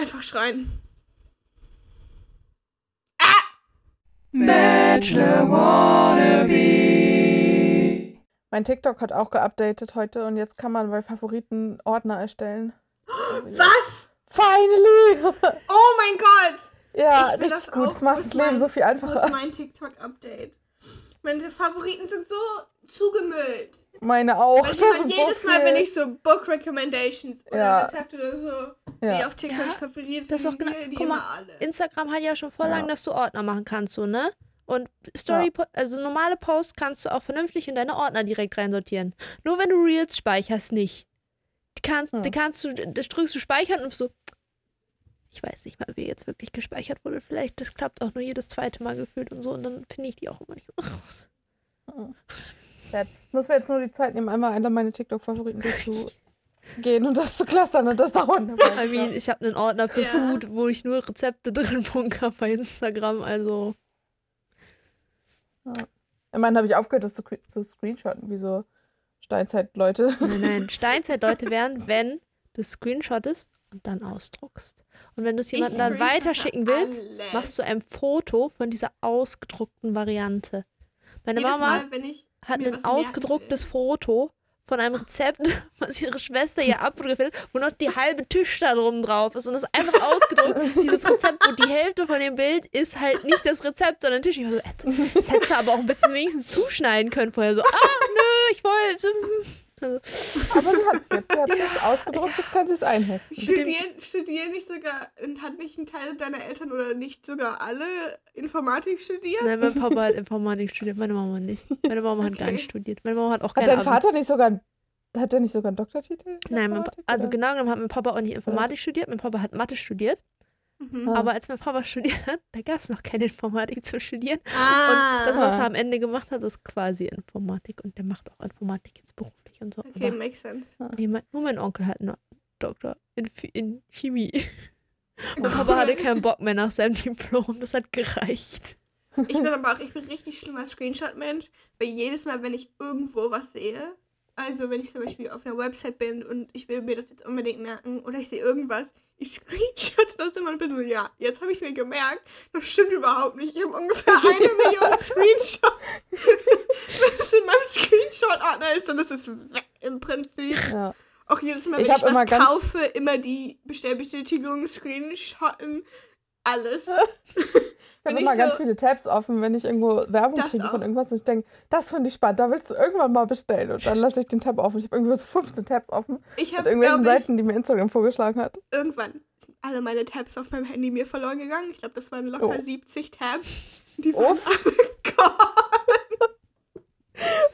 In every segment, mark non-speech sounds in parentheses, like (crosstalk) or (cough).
Einfach schreien. Bachelor Wannabe. Mein TikTok hat auch geupdatet heute und jetzt kann man bei Favoriten Ordner erstellen. Also (gasps) Was? Finally! Oh mein Gott! ja, richtig das gut. Das macht das Leben mein- so viel einfacher. ist mein TikTok-Update? Meine Favoriten sind so zugemüllt. Meine auch. Weil ist (laughs) so jedes Mal, wenn ich so Book Recommendations oder Ja. Rezepte oder so, Ja. die auf TikTok Ja, favoriert das ist auch sind, genau- die guck mal, immer alle. Instagram hat ja schon voll Ja. lang, dass du Ordner machen kannst, so, ne? Und Story, also normale Posts kannst du auch vernünftig in deine Ordner direkt reinsortieren. Nur wenn du Reels speicherst, nicht. Die kannst, Hm. die kannst du, das drückst du speichern und so. Ich weiß nicht mal, wie jetzt wirklich gespeichert wurde. Vielleicht, das klappt auch nur jedes zweite Mal gefühlt und so. Und dann finde ich die auch immer nicht raus. Ja, ich muss mir jetzt nur die Zeit nehmen, einmal alle meine TikTok-Favoriten durchzugehen und das zu clustern und das dauert. (laughs) I mean, ich habe einen Ordner für Ja. Food, wo ich nur Rezepte (laughs) drin bunker bei Instagram. Also, Immerhin habe ich aufgehört, das zu, zu screenshotten, wie so Steinzeit-Leute. nein, nein. (laughs) Steinzeit-Leute wären, wenn du screenshottest und dann ausdruckst. Und wenn du es jemandem dann weiterschicken willst, alles. machst du ein Foto von dieser ausgedruckten Variante. Meine Jedes Mama Mal, hat ein ausgedrucktes. Foto von einem Rezept, (laughs) was ihre Schwester ihr abfotografiert hat, wo noch die halbe Tisch da drum drauf ist und das ist einfach ausgedruckt. (laughs) Dieses Rezept, wo die Hälfte von dem Bild ist halt nicht das Rezept, sondern Tisch. Ich war so, äh, das hättest du aber auch ein bisschen wenigstens zuschneiden können vorher. So, ah, nö, ich wollte. Also, Aber sie hat es jetzt. Sie hat es ausgedruckt, jetzt kann sie es einheften. Studieren, studieren nicht sogar, und hat nicht ein Teil deiner Eltern oder nicht sogar alle Informatik studiert? nein, mein Papa hat (laughs) Informatik studiert, meine Mama nicht. Meine Mama hat gar Okay. nicht studiert. Meine Mama hat auch Hat keine dein. Vater nicht sogar, ein- hat der nicht sogar einen Doktortitel? in Nein, mein also genau genommen hat mein Papa auch nicht Informatik studiert, mein Papa hat Mathe studiert. Mhm. Aber als mein Papa (laughs) studiert hat, da gab es noch keine Informatik zu studieren. Ah, Und das, was Ah. er am Ende gemacht hat, ist quasi Informatik. Und der macht auch Informatik jetzt beruflich und so. okay, Aber makes sense. nee, mein, nur mein Onkel hat einen Doktor in, in Chemie. (laughs) Und Papa hatte keinen Bock mehr nach seinem Diplom. Das hat gereicht. Ich bin aber auch, ich bin richtig schlimmer Screenshot-Mensch, weil jedes Mal, wenn ich irgendwo was sehe, also wenn ich zum Beispiel auf einer Website bin und ich will mir das jetzt unbedingt merken oder ich sehe irgendwas, ich screenshot das immer und bin so, ja, jetzt habe ich es mir gemerkt. Das stimmt überhaupt nicht. Ich habe ungefähr (laughs) eine Million Screenshots. (laughs) Wenn es in meinem Screenshot-Ordner ist, dann ist es weg im Prinzip. Ja. Auch jedes Mal, Ich wenn ich, immer was ganz- kaufe, immer die Bestellbestätigung screenshotten. Alles. (laughs) Ich habe ich immer ganz so- viele Tabs offen, wenn ich irgendwo Werbung kriege von irgendwas und ich denke, das finde ich spannend, da willst du irgendwann mal bestellen. Und dann lasse ich den Tab offen. Ich habe irgendwie so 15 Tabs offen Ich habe, irgendwelchen ich, Seiten, die mir Instagram vorgeschlagen hat. irgendwann sind alle meine Tabs auf meinem Handy mir verloren gegangen. Ich glaube, das waren locker Oh. 70 Tabs. Die waren. (laughs)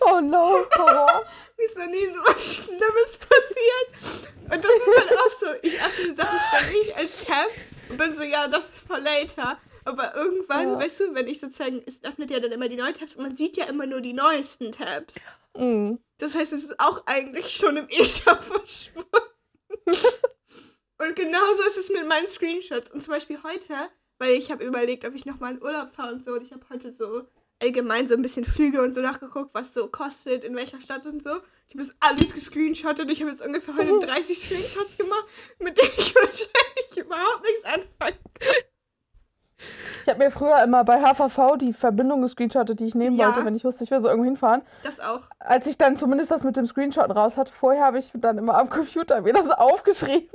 Oh no, Horror. (laughs) Mir ist noch nie so was Schlimmes passiert. Und das ist halt auch so. Ich öffne Sachen ständig als Tab und bin so, ja, das ist for later. Aber irgendwann, Ja. weißt du, wenn ich sozusagen, es öffnet ja dann immer die neuen Tabs und man sieht ja immer nur die neuesten Tabs. Mhm. Das heißt, es ist auch eigentlich schon im Ether (laughs) verschwunden. und genauso ist es mit meinen Screenshots. Und zum Beispiel heute, weil ich habe überlegt, ob ich nochmal in Urlaub fahre und so. Und ich habe heute so allgemein so ein bisschen Flüge und so nachgeguckt, was so kostet, in welcher Stadt und so. Ich habe das alles gescreenshottet. Ich habe jetzt ungefähr heute (laughs) 30 Screenshots gemacht, mit denen ich (laughs) wahrscheinlich überhaupt nichts anfangen kann. Ich habe mir früher immer bei HVV die Verbindung gescreenshottet, die ich nehmen Ja. wollte, wenn ich wusste, ich will so irgendwo hinfahren. Das auch. Als ich dann zumindest das mit dem Screenshot raus hatte, vorher habe ich dann immer am Computer mir das aufgeschrieben.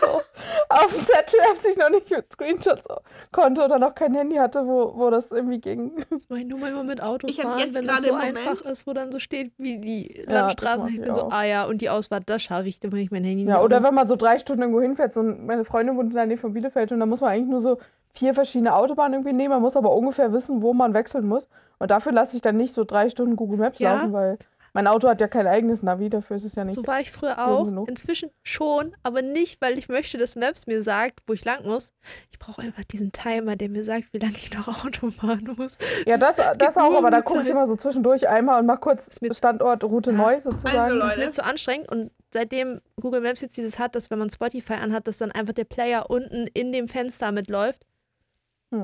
so, (laughs) auf dem Zettel, als ich noch nicht mit Screenshots konnte oder noch kein Handy hatte, wo, wo das irgendwie ging. Ich nur manchmal mit Ich hab Autofahren, jetzt wenn das gerade so einfach ist, wo dann so steht, wie die Ja, Landstraßen. mach ich ich bin so, ah ja, und die Ausfahrt, das schaffe ich, dann mache ich mein Handy Ja, nicht oder wenn man so drei Stunden irgendwo hinfährt, so meine Freundin wohnt in der Nähe von Bielefeld und da muss man eigentlich nur so vier verschiedene Autobahnen irgendwie nehmen, man muss aber ungefähr wissen, wo man wechseln muss. Und dafür lasse ich dann nicht so drei Stunden Google Maps Ja. laufen, weil mein Auto hat ja kein eigenes Navi, dafür ist es ja nicht. So war ich früher auch. genug. Inzwischen schon, aber nicht, weil ich möchte, dass Maps mir sagt, wo ich lang muss. Ich brauche einfach diesen Timer, der mir sagt, wie lange ich noch (laughs) Auto fahren muss. Ja, das, gibt das auch, aber da gucke ich immer so zwischendurch einmal und mach kurz Standort, Route neu sozusagen. Also, Das ist Leute. mir zu anstrengend und seitdem Google Maps jetzt dieses hat, dass wenn man Spotify anhat, dass dann einfach der Player unten in dem Fenster mitläuft.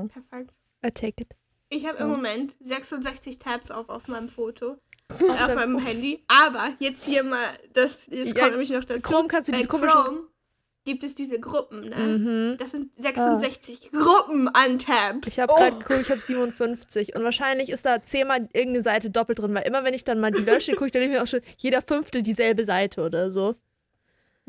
Perfekt. I take it. Ich habe im Moment 66 Tabs auf auf meinem Foto. (laughs) Auf meinem Handy. Aber jetzt hier mal, das, das Ja, kommt nämlich noch dazu. Chrome kannst du diese komischen- Chrome gibt es diese Gruppen, ne? Mhm. Das sind 66 Gruppen an Tabs. Ich habe Oh. gerade geguckt, ich habe 57 und wahrscheinlich ist da zehnmal irgendeine Seite doppelt drin, weil immer wenn ich dann mal die lösche, gucke ich dann mir auch schon jeder fünfte dieselbe Seite oder so.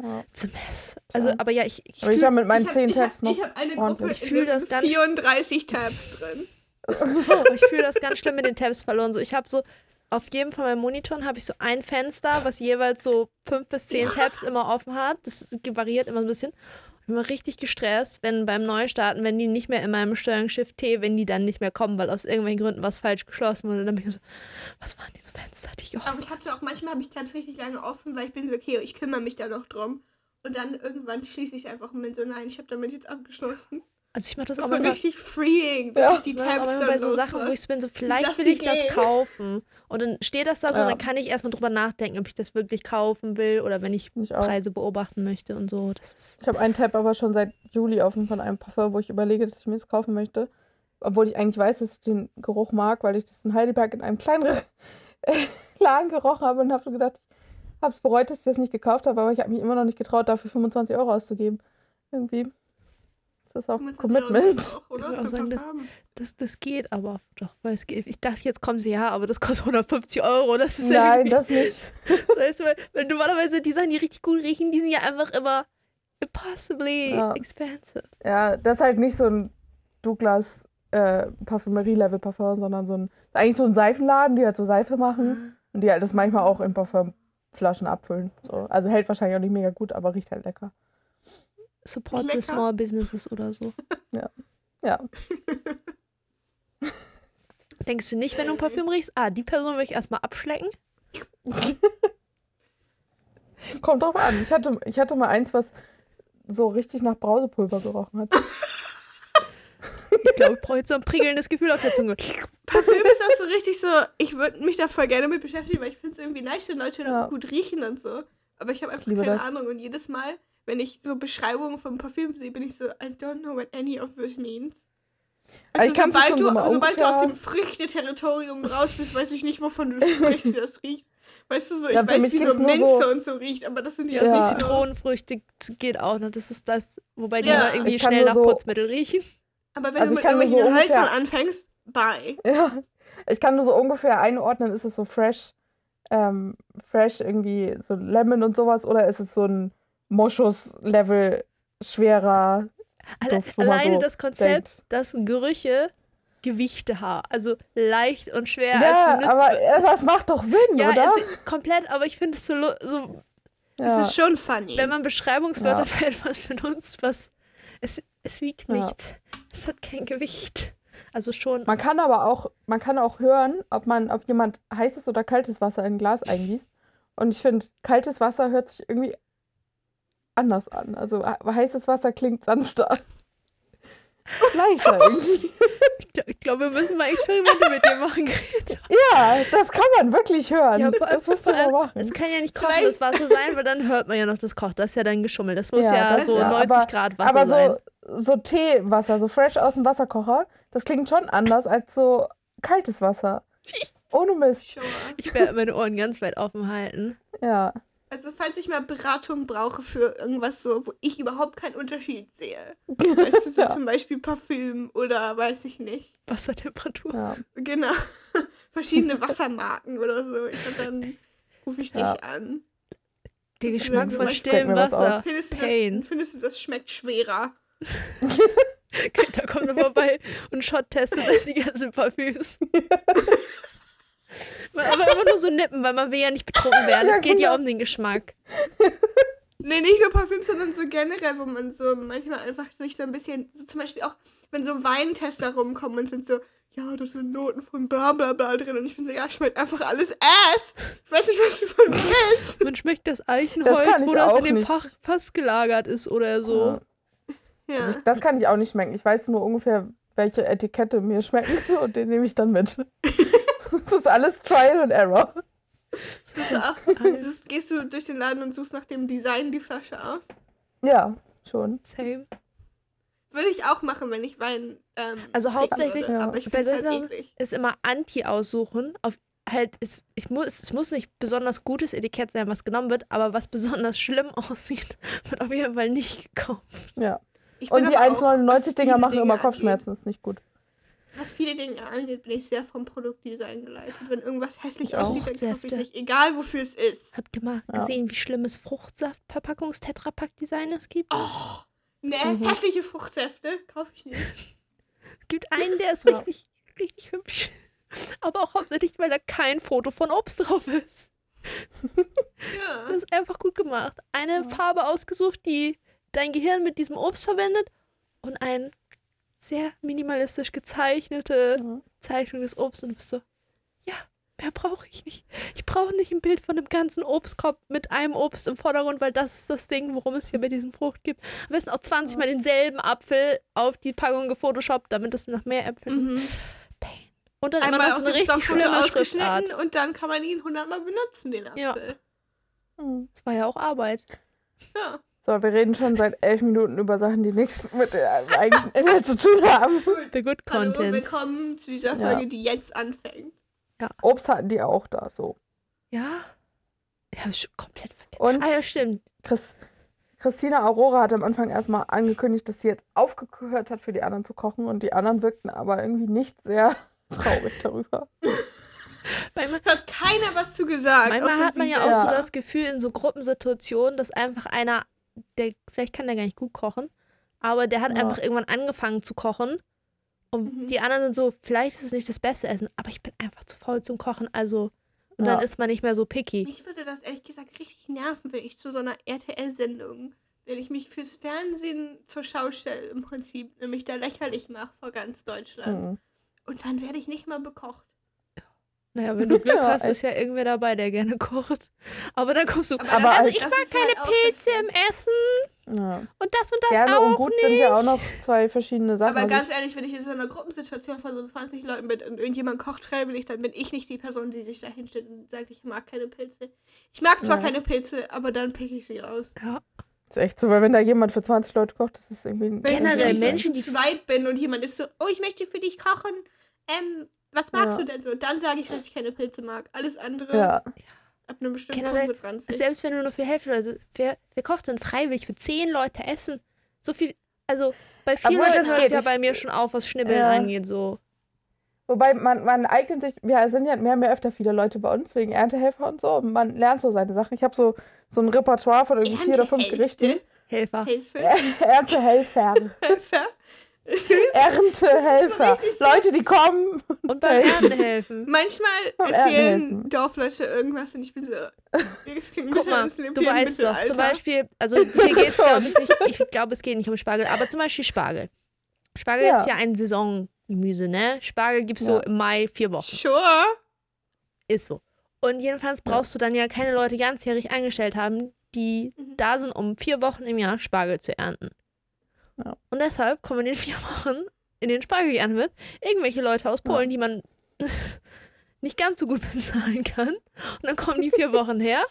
Ja. Mess. Also, aber ja, ich, ich Aber ich fühl- habe mit meinen ich hab- zehn ich hab- Tabs noch. Ich habe eine Gruppe. Ich in fühl der das ganz- 34 Tabs drin. (laughs) ich fühle das ganz schlimm mit den Tabs verloren. So, ich habe so auf jedem von meinen Monitoren habe ich so ein Fenster, was jeweils so fünf bis zehn Tabs immer offen hat. Das variiert immer so ein bisschen. Ich bin immer richtig gestresst, wenn beim Neustarten, wenn die nicht mehr in meinem Steuerung Shift T, wenn die dann nicht mehr kommen, weil aus irgendwelchen Gründen was falsch geschlossen wurde. Dann bin ich so, was waren diese Fenster, die ich offen Aber ich hatte auch, manchmal habe ich Tabs richtig lange offen, weil ich bin so, okay, ich kümmere mich da noch drum. Und dann irgendwann schließe ich einfach bin so, nein, ich habe damit jetzt abgeschlossen. Also ich mache das Das auch war immer richtig freeing, dass Ja. ich die Tabs aber dann bei so Sachen, wo ich so bin, so vielleicht will ich das gehen. kaufen. Und dann steht das da so, Ja. und dann kann ich erstmal drüber nachdenken, ob ich das wirklich kaufen will oder wenn ich Ich auch. Preise beobachten möchte und so. Das Ich habe einen Tab aber schon seit Juli offen von einem Parfum, wo ich überlege, dass ich mir das kaufen möchte. Obwohl ich eigentlich weiß, dass ich den Geruch mag, weil ich das in Heidelberg in einem kleineren (laughs) Laden gerochen habe und habe gedacht, ich habe es bereut, dass ich das nicht gekauft habe, aber ich habe mich immer noch nicht getraut, dafür 25 Euro auszugeben. Irgendwie. Das ist auch 25 Euro Commitment. auch, auch sagen, das-. Das, das geht aber doch, weil es geht. Ich dachte, jetzt kommen sie ja, aber das kostet 150 Euro. Das ist Nein, irgendwie das nicht. (laughs) weißt du, weil, weil normalerweise die Sachen, die richtig gut riechen, die sind ja einfach immer impossibly Ja. expensive. Ja, das ist halt nicht so ein Douglas äh, Parfümerie-Level-Parfum, sondern so ein, eigentlich so ein Seifenladen, die halt so Seife machen und die halt das manchmal auch in Parfümflaschen abfüllen. So. Also hält wahrscheinlich auch nicht mega gut, aber riecht halt lecker. Support the Lecker. small businesses oder so. (laughs) Ja. (laughs) Denkst du nicht, wenn du ein Parfüm riechst, ah, die Person will ich erstmal abschlecken? (laughs) Kommt drauf an. Ich hatte, ich hatte mal eins, was so richtig nach Brausepulver gerochen hat. Ich glaube, ich brauche jetzt so ein prickelndes Gefühl auf der Zunge. Parfüm ist auch so richtig so, ich würde mich da voll gerne mit beschäftigen, weil ich finde es irgendwie nice, wenn Leute Ja. gut riechen und so. Aber ich habe einfach keine das. Ahnung. Und jedes Mal, wenn ich so Beschreibungen vom Parfüm sehe, bin ich so, I don't know what any of this means. Aber ich kann's sobald, schon du, so mal sobald du aus dem Früchte-Territorium raus bist, weiß ich nicht, wovon du (laughs) sprichst, wie das riecht. Weißt du so, ich Ja, weiß, mich wie so nur Minze so- und so riecht, aber das sind ja, Ja, Ja. so nicht so Zitronenfrüchte geht auch noch. Das ist das, wobei die Ja. immer irgendwie kann schnell nach so- Putzmittel riechen. Aber wenn Also du ich mit kann nur so irgendwelchen Hölzern ungefähr- anfängst, bye. (laughs) Ja. Ich kann nur so ungefähr einordnen, ist es so fresh, ähm, fresh irgendwie so Lemon und sowas oder ist es so ein Moschus-Level schwerer Alle, Duft, wo man alleine so das Konzept, denkt. dass Gerüche Gewichte haben. Also leicht und schwer. Ja, aber das macht doch Sinn, ja, oder? also, komplett, aber ich finde es so, so, ja. Das ist schon funny. wenn man Beschreibungswörter Ja. für etwas benutzt, was es, es wiegt Ja. nichts. Es hat kein Gewicht. Also schon. Man kann aber auch, man kann auch hören, ob man, ob jemand heißes oder kaltes Wasser in ein Glas eingießt. Und ich finde, kaltes Wasser hört sich irgendwie anders an. Also he- heißes Wasser klingt sanfter. (laughs) Leichter irgendwie. Ich glaub- Ich glaube, wir müssen mal Experimente mit dir machen, Greta. Ja, das kann man wirklich hören. Ja, das musst du mal machen. Es kann ja nicht kochendes Wasser sein, weil dann hört man ja noch das Kocht. Das ist ja dann geschummelt. Das muss Ja, ja, das so ja, 90 aber- Grad Wasser Aber sein. so, so Teewasser, so fresh aus dem Wasserkocher, das klingt schon anders als so kaltes Wasser. (laughs) Ohne Mist. Ich werde meine Ohren ganz weit offen halten. Ja. Also falls ich mal Beratung brauche für irgendwas so, wo ich überhaupt keinen Unterschied sehe. Weißt du, so (laughs) Ja. zum Beispiel Parfüm oder weiß ich nicht. Wassertemperatur. ja. Genau. (laughs) Verschiedene Wassermarken oder so. Ich glaub, dann rufe ich dich Ja. an. Der Geschmack von stillem Wasser. Findest du, das, findest du, das schmeckt schwerer? (laughs) Da kommt er vorbei und Shot testet die ganzen Parfüms. Aber immer nur so nippen, weil man will ja nicht betrunken werden. Es geht ja genau. um den Geschmack. (laughs) Nee, nicht nur Parfüm, sondern so generell, wo man so manchmal einfach sich so ein bisschen, so zum Beispiel auch, wenn so Weintester rumkommen und sind so, ja, da sind Noten von bla bla bla drin. Und ich bin so, ja, schmeckt einfach alles Ass. Ich weiß nicht, was du von mir willst. Man schmeckt das Das Eichenholz, ich wo das in dem. Fach, Fass gelagert ist oder so. Ja. Ja. Also ich, das kann ich auch nicht schmecken. Ich weiß nur ungefähr, welche Etikette mir schmecken (laughs) und den nehme ich dann mit. (laughs) das ist alles Trial and Error. Auch, gehst du durch den Laden und suchst nach dem Design die Flasche aus? Ja, schon. Same. Würde ich auch machen, wenn ich Wein. Ähm, Also hauptsächlich, würde, ja. aber ich bei es solchen halt Sachen eklig. Ist immer Anti aussuchen. Auf halt, es, ich muss, es muss nicht besonders gutes Etikett sein, was genommen wird, aber was besonders schlimm (laughs) aussieht, wird auf jeden Fall nicht gekauft. Ja. Und die aber auch, was 1,99 Dinger machen Dinge immer angeht- Kopfschmerzen, ist nicht gut. Was viele Dinge angeht, bin ich sehr vom Produktdesign geleitet. Wenn irgendwas hässlich aussieht, dann kaufe ich nicht. Egal, wofür es ist. Habt ihr mal Ja. gesehen, wie schlimmes Fruchtsaft-Verpackungs-Tetrapack-Design es gibt? Oh, ne, Mhm. hässliche Fruchtsäfte kaufe ich nicht. (laughs) Es gibt einen, der ist Ja. richtig, richtig hübsch. Aber auch hauptsächlich, weil da kein Foto von Obst drauf ist. Ja. (laughs) Das ist einfach gut gemacht. Eine Ja. Farbe ausgesucht, die dein Gehirn mit diesem Obst verwendet und ein sehr minimalistisch gezeichnete Ja. Zeichnung des Obstes und du bist so, ja, mehr brauche ich nicht. Ich brauche nicht ein Bild von einem ganzen Obstkorb mit einem Obst im Vordergrund, weil das ist das Ding, worum es hier bei diesem Frucht gibt. Am besten auch 20 Mal denselben Apfel auf die Packung gefotoshoppt, damit es nach mehr Äpfeln Mhm. Pain. Und dann immer Einmal noch auf so eine richtig schlimme ausgeschnitten und dann kann man ihn hundertmal benutzen, den Apfel. Ja. Mhm. Das war ja auch Arbeit. Ja. So, wir reden schon seit elf Minuten über Sachen, die nichts mit dem eigentlichen Inhalt zu tun haben. The good Hallo, content. willkommen zu dieser Ja. Folge, die jetzt anfängt. Obst hatten die auch da, so. Ja. Ich habe schon komplett vergessen. Und Ah ja, stimmt. Chris, Christina Aurora hat am Anfang erstmal angekündigt, dass sie jetzt aufgehört hat, für die anderen zu kochen. Und die anderen wirkten aber irgendwie nicht sehr (laughs) traurig darüber. Manchmal, Hat keiner was zu gesagt. manchmal hat man ja auch so Ja. das Gefühl in so Gruppensituationen, dass einfach einer, der, vielleicht kann der gar nicht gut kochen, aber der hat Ja. einfach irgendwann angefangen zu kochen. Und Mhm. die anderen sind so, vielleicht ist es nicht das beste Essen, aber ich bin einfach zu faul zum Kochen, also. Und Ja. dann ist man nicht mehr so picky. Mich würde das ehrlich gesagt richtig nerven, wenn ich zu so einer RTL-Sendung, wenn ich mich fürs Fernsehen zur Schau stelle, im Prinzip, nämlich da lächerlich mache vor ganz Deutschland. Mhm. Und dann werde ich nicht mal bekocht. Naja, wenn du Glück Ja, hast, ist ja irgendwer dabei, der gerne kocht. Aber dann kommst du, Aber also als- ich das mag halt keine das Pilze im Essen Ja. und das und das Gerne auch und gut nicht. sind ja auch noch zwei verschiedene Sachen. Aber Also ganz ehrlich, wenn ich in so einer Gruppensituation von so 20 Leuten bin und irgendjemand kocht freiwillig, dann bin ich nicht die Person, die sich da hinstellt und sagt, ich mag keine Pilze. Ich mag zwar Ja. keine Pilze, aber dann pick ich sie raus. Ja. ist echt so, weil wenn da jemand für 20 Leute kocht, das ist irgendwie ein Wenn, Generell wenn ich Menschen, die- zu zweit bin und jemand ist so, oh, ich möchte für dich kochen, ähm, was magst Ja. du denn so? Dann sage ich, dass ich keine Pilze mag. Alles andere Ja, ab einem bestimmten Generell, Punkt wird ranzig. Selbst wenn du nur für Hälfte, also wer, wer kocht denn freiwillig für zehn Leute essen? So viel, also bei vier Obwohl, Leuten hört es geht. ja bei mir schon auf, was Schnibbeln Ja. angeht, so. Wobei man, man eignet sich, wir sind ja mehr und mehr öfter viele Leute bei uns, wegen Erntehelfer und so. Und man lernt so seine Sachen. Ich habe so, so ein Repertoire von irgendwie vier oder fünf? Gerichten. Helfer. Hilfe. (laughs) Erntehelfer. Helfer. (laughs) Erntehelfer. so- Leute, die kommen. Und beim Ernten helfen. Manchmal Beim erzählen. Dorfleute irgendwas und ich bin so. (laughs) Guck mal, du weißt doch, zum Beispiel, also hier (laughs) geht es glaube ich nicht, ich glaube, es geht nicht um Spargel, aber zum Beispiel Spargel. Spargel Ja. ist ja ein Saisongemüse, ne? Spargel gibt's so Ja. im Mai vier Wochen. Sure. Ist so. Und jedenfalls brauchst du dann ja keine Leute ganzjährig eingestellt haben, die Mhm. da sind, um vier Wochen im Jahr Spargel zu ernten. Ja. Und deshalb kommen in den vier Wochen, in denen Spargel geerntet wird, irgendwelche Leute aus Polen, die man (laughs) nicht ganz so gut (laughs) bezahlen kann. Und dann kommen die vier Wochen her,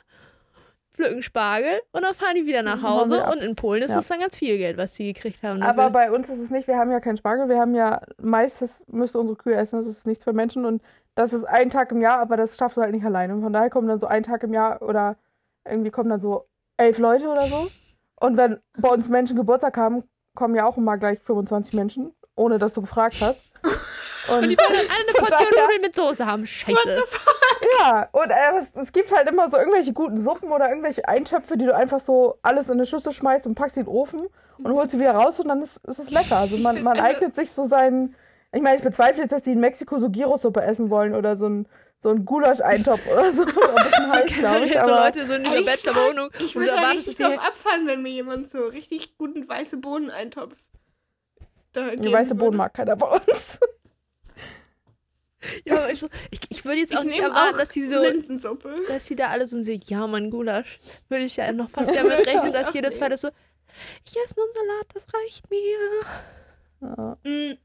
pflücken Spargel und dann fahren die wieder nach Mhm, Hause. Und in Polen ist Ja. es dann ganz viel Geld, was sie gekriegt haben. Aber bei uns ist es nicht, wir haben ja keinen Spargel, wir haben ja meistens müsste unsere Kühe essen, das ist nichts für Menschen und das ist ein Tag im Jahr, aber das schaffst du halt nicht alleine. Und von daher kommen dann so ein Tag im Jahr oder irgendwie kommen dann so elf Leute oder so. Und wenn bei uns Menschen Geburtstag haben, kommen ja auch immer gleich 25 Menschen, ohne dass du gefragt hast. Und, (laughs) Und die wollen dann alle eine (laughs) Portion Nudeln mit Soße haben. Scheiße. ja, und äh, es, es gibt halt immer so irgendwelche guten Suppen oder irgendwelche Eintöpfe, die du einfach so alles in eine Schüssel schmeißt und packst sie in den Ofen und holst sie wieder raus und dann ist, ist es lecker. Also man, man also- eignet sich so seinen. Ich meine, ich bezweifle jetzt, dass die in Mexiko so Gyrosuppe essen wollen oder so ein, so ein Gulasch-Eintopf oder so. (laughs) Heiß, glaube ich. so Aber Leute so in dieser Ehrlich Bachelor-Wohnung. Ich würde da richtig drauf abfahren, wenn mir jemand so richtig guten weiße Bohnen-Eintopf. da weiße würde. Bohnen mag keiner bei uns. (laughs) Ja, aber ich, so, ich, ich würde jetzt auch Ich nicht erwarten, auch dass die so, dass die da alle so sind, ja, mein Gulasch. Würde ich ja noch fast damit rechnen, dass jeder zweite so, ich esse nur einen Salat, das reicht mir. Ja. Mm.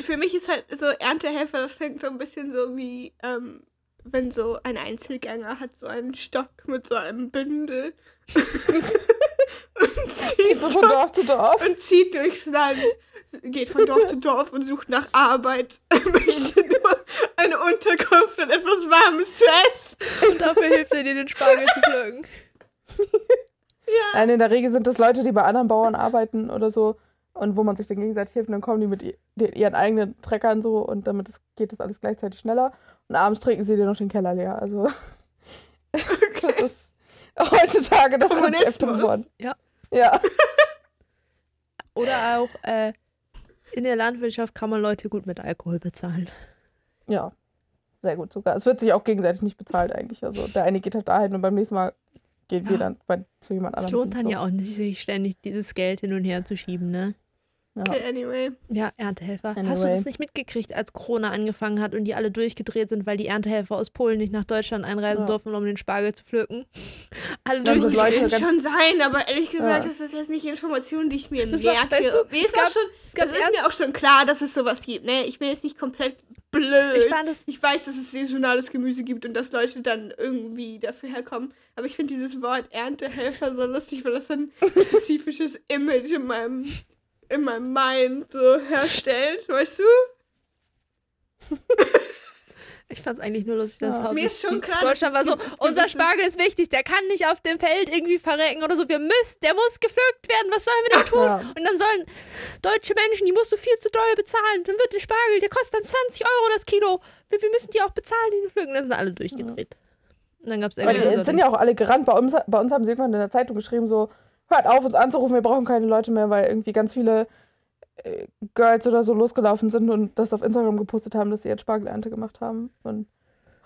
Für mich ist halt so Erntehelfer, das klingt so ein bisschen so wie, ähm, wenn so ein Einzelgänger hat so einen Stock mit so einem Bündel (laughs) und, Geht zieht so von Dorf zu Dorf. und zieht durchs Land, geht von Dorf zu Dorf und sucht nach Arbeit. Er möchte nur eine Unterkunft und etwas Warmes zu essen. Und dafür hilft er dir, den Spargel zu pflücken. Nein, in der Regel sind das Leute, die bei anderen Bauern arbeiten oder so und wo man sich dann gegenseitig hilft und dann kommen die mit ihren eigenen Treckern so und damit es- geht das alles gleichzeitig schneller und abends trinken sie dir noch den Keller leer. Also (laughs) das ist heutzutage das Konzept geworden. Ja. Ja. (laughs) Oder auch äh, in der Landwirtschaft kann man Leute gut mit Alkohol bezahlen. Ja. Sehr gut sogar. Es wird sich auch gegenseitig nicht bezahlt eigentlich. Also der eine geht halt dahin und beim nächsten Mal gehen wir Ja. dann bei, zu jemand Es anderem. lohnt dann so. ja auch nicht, sich ständig dieses Geld hin und her zu schieben, ne? Ja. Okay, anyway. Ja, Erntehelfer. Hast du Anyway. das nicht mitgekriegt, als Corona angefangen hat und die alle durchgedreht sind, weil die Erntehelfer aus Polen nicht nach Deutschland einreisen Ja. durften, um den Spargel zu pflücken? (laughs) Alle sind durchgedreht. Kann ganz- schon sein, aber ehrlich gesagt, Ja. das ist jetzt nicht Information, die ich mir Das war- merke. weißt du, mir es ist gab- schon, es gab das ist mir auch schon klar, dass es sowas gibt. Ne? Ich bin jetzt nicht komplett blöd. Ich fand Ich weiß, dass es saisonales Gemüse gibt und dass Leute dann irgendwie dafür herkommen. Aber ich finde dieses Wort Erntehelfer so lustig, weil das so ein (laughs) spezifisches Image in meinem, in meinem Mind so herstellt. Weißt du? (laughs) Ich fand es eigentlich nur lustig, dass Ja. hauptsächlich Mir ist schon klar, Deutschland war so, unser Spargel ist wichtig, der kann nicht auf dem Feld irgendwie verrecken oder so. Wir müssen, der muss gepflückt werden, was sollen wir denn (laughs) tun? Ja. Und dann sollen deutsche Menschen, die musst du viel zu doll bezahlen. Dann wird der Spargel, der kostet dann 20 Euro das Kilo. Wir, wir müssen die auch bezahlen, die pflücken. Dann sind alle durchgedreht. Und dann gab es Aber die sind ja auch alle gerannt. Bei uns, bei uns haben sie irgendwann in der Zeitung geschrieben, so, hört auf, uns anzurufen, wir brauchen keine Leute mehr, weil irgendwie ganz viele äh, Girls oder so losgelaufen sind und das auf Instagram gepostet haben, dass sie jetzt Spargelernte gemacht haben. Und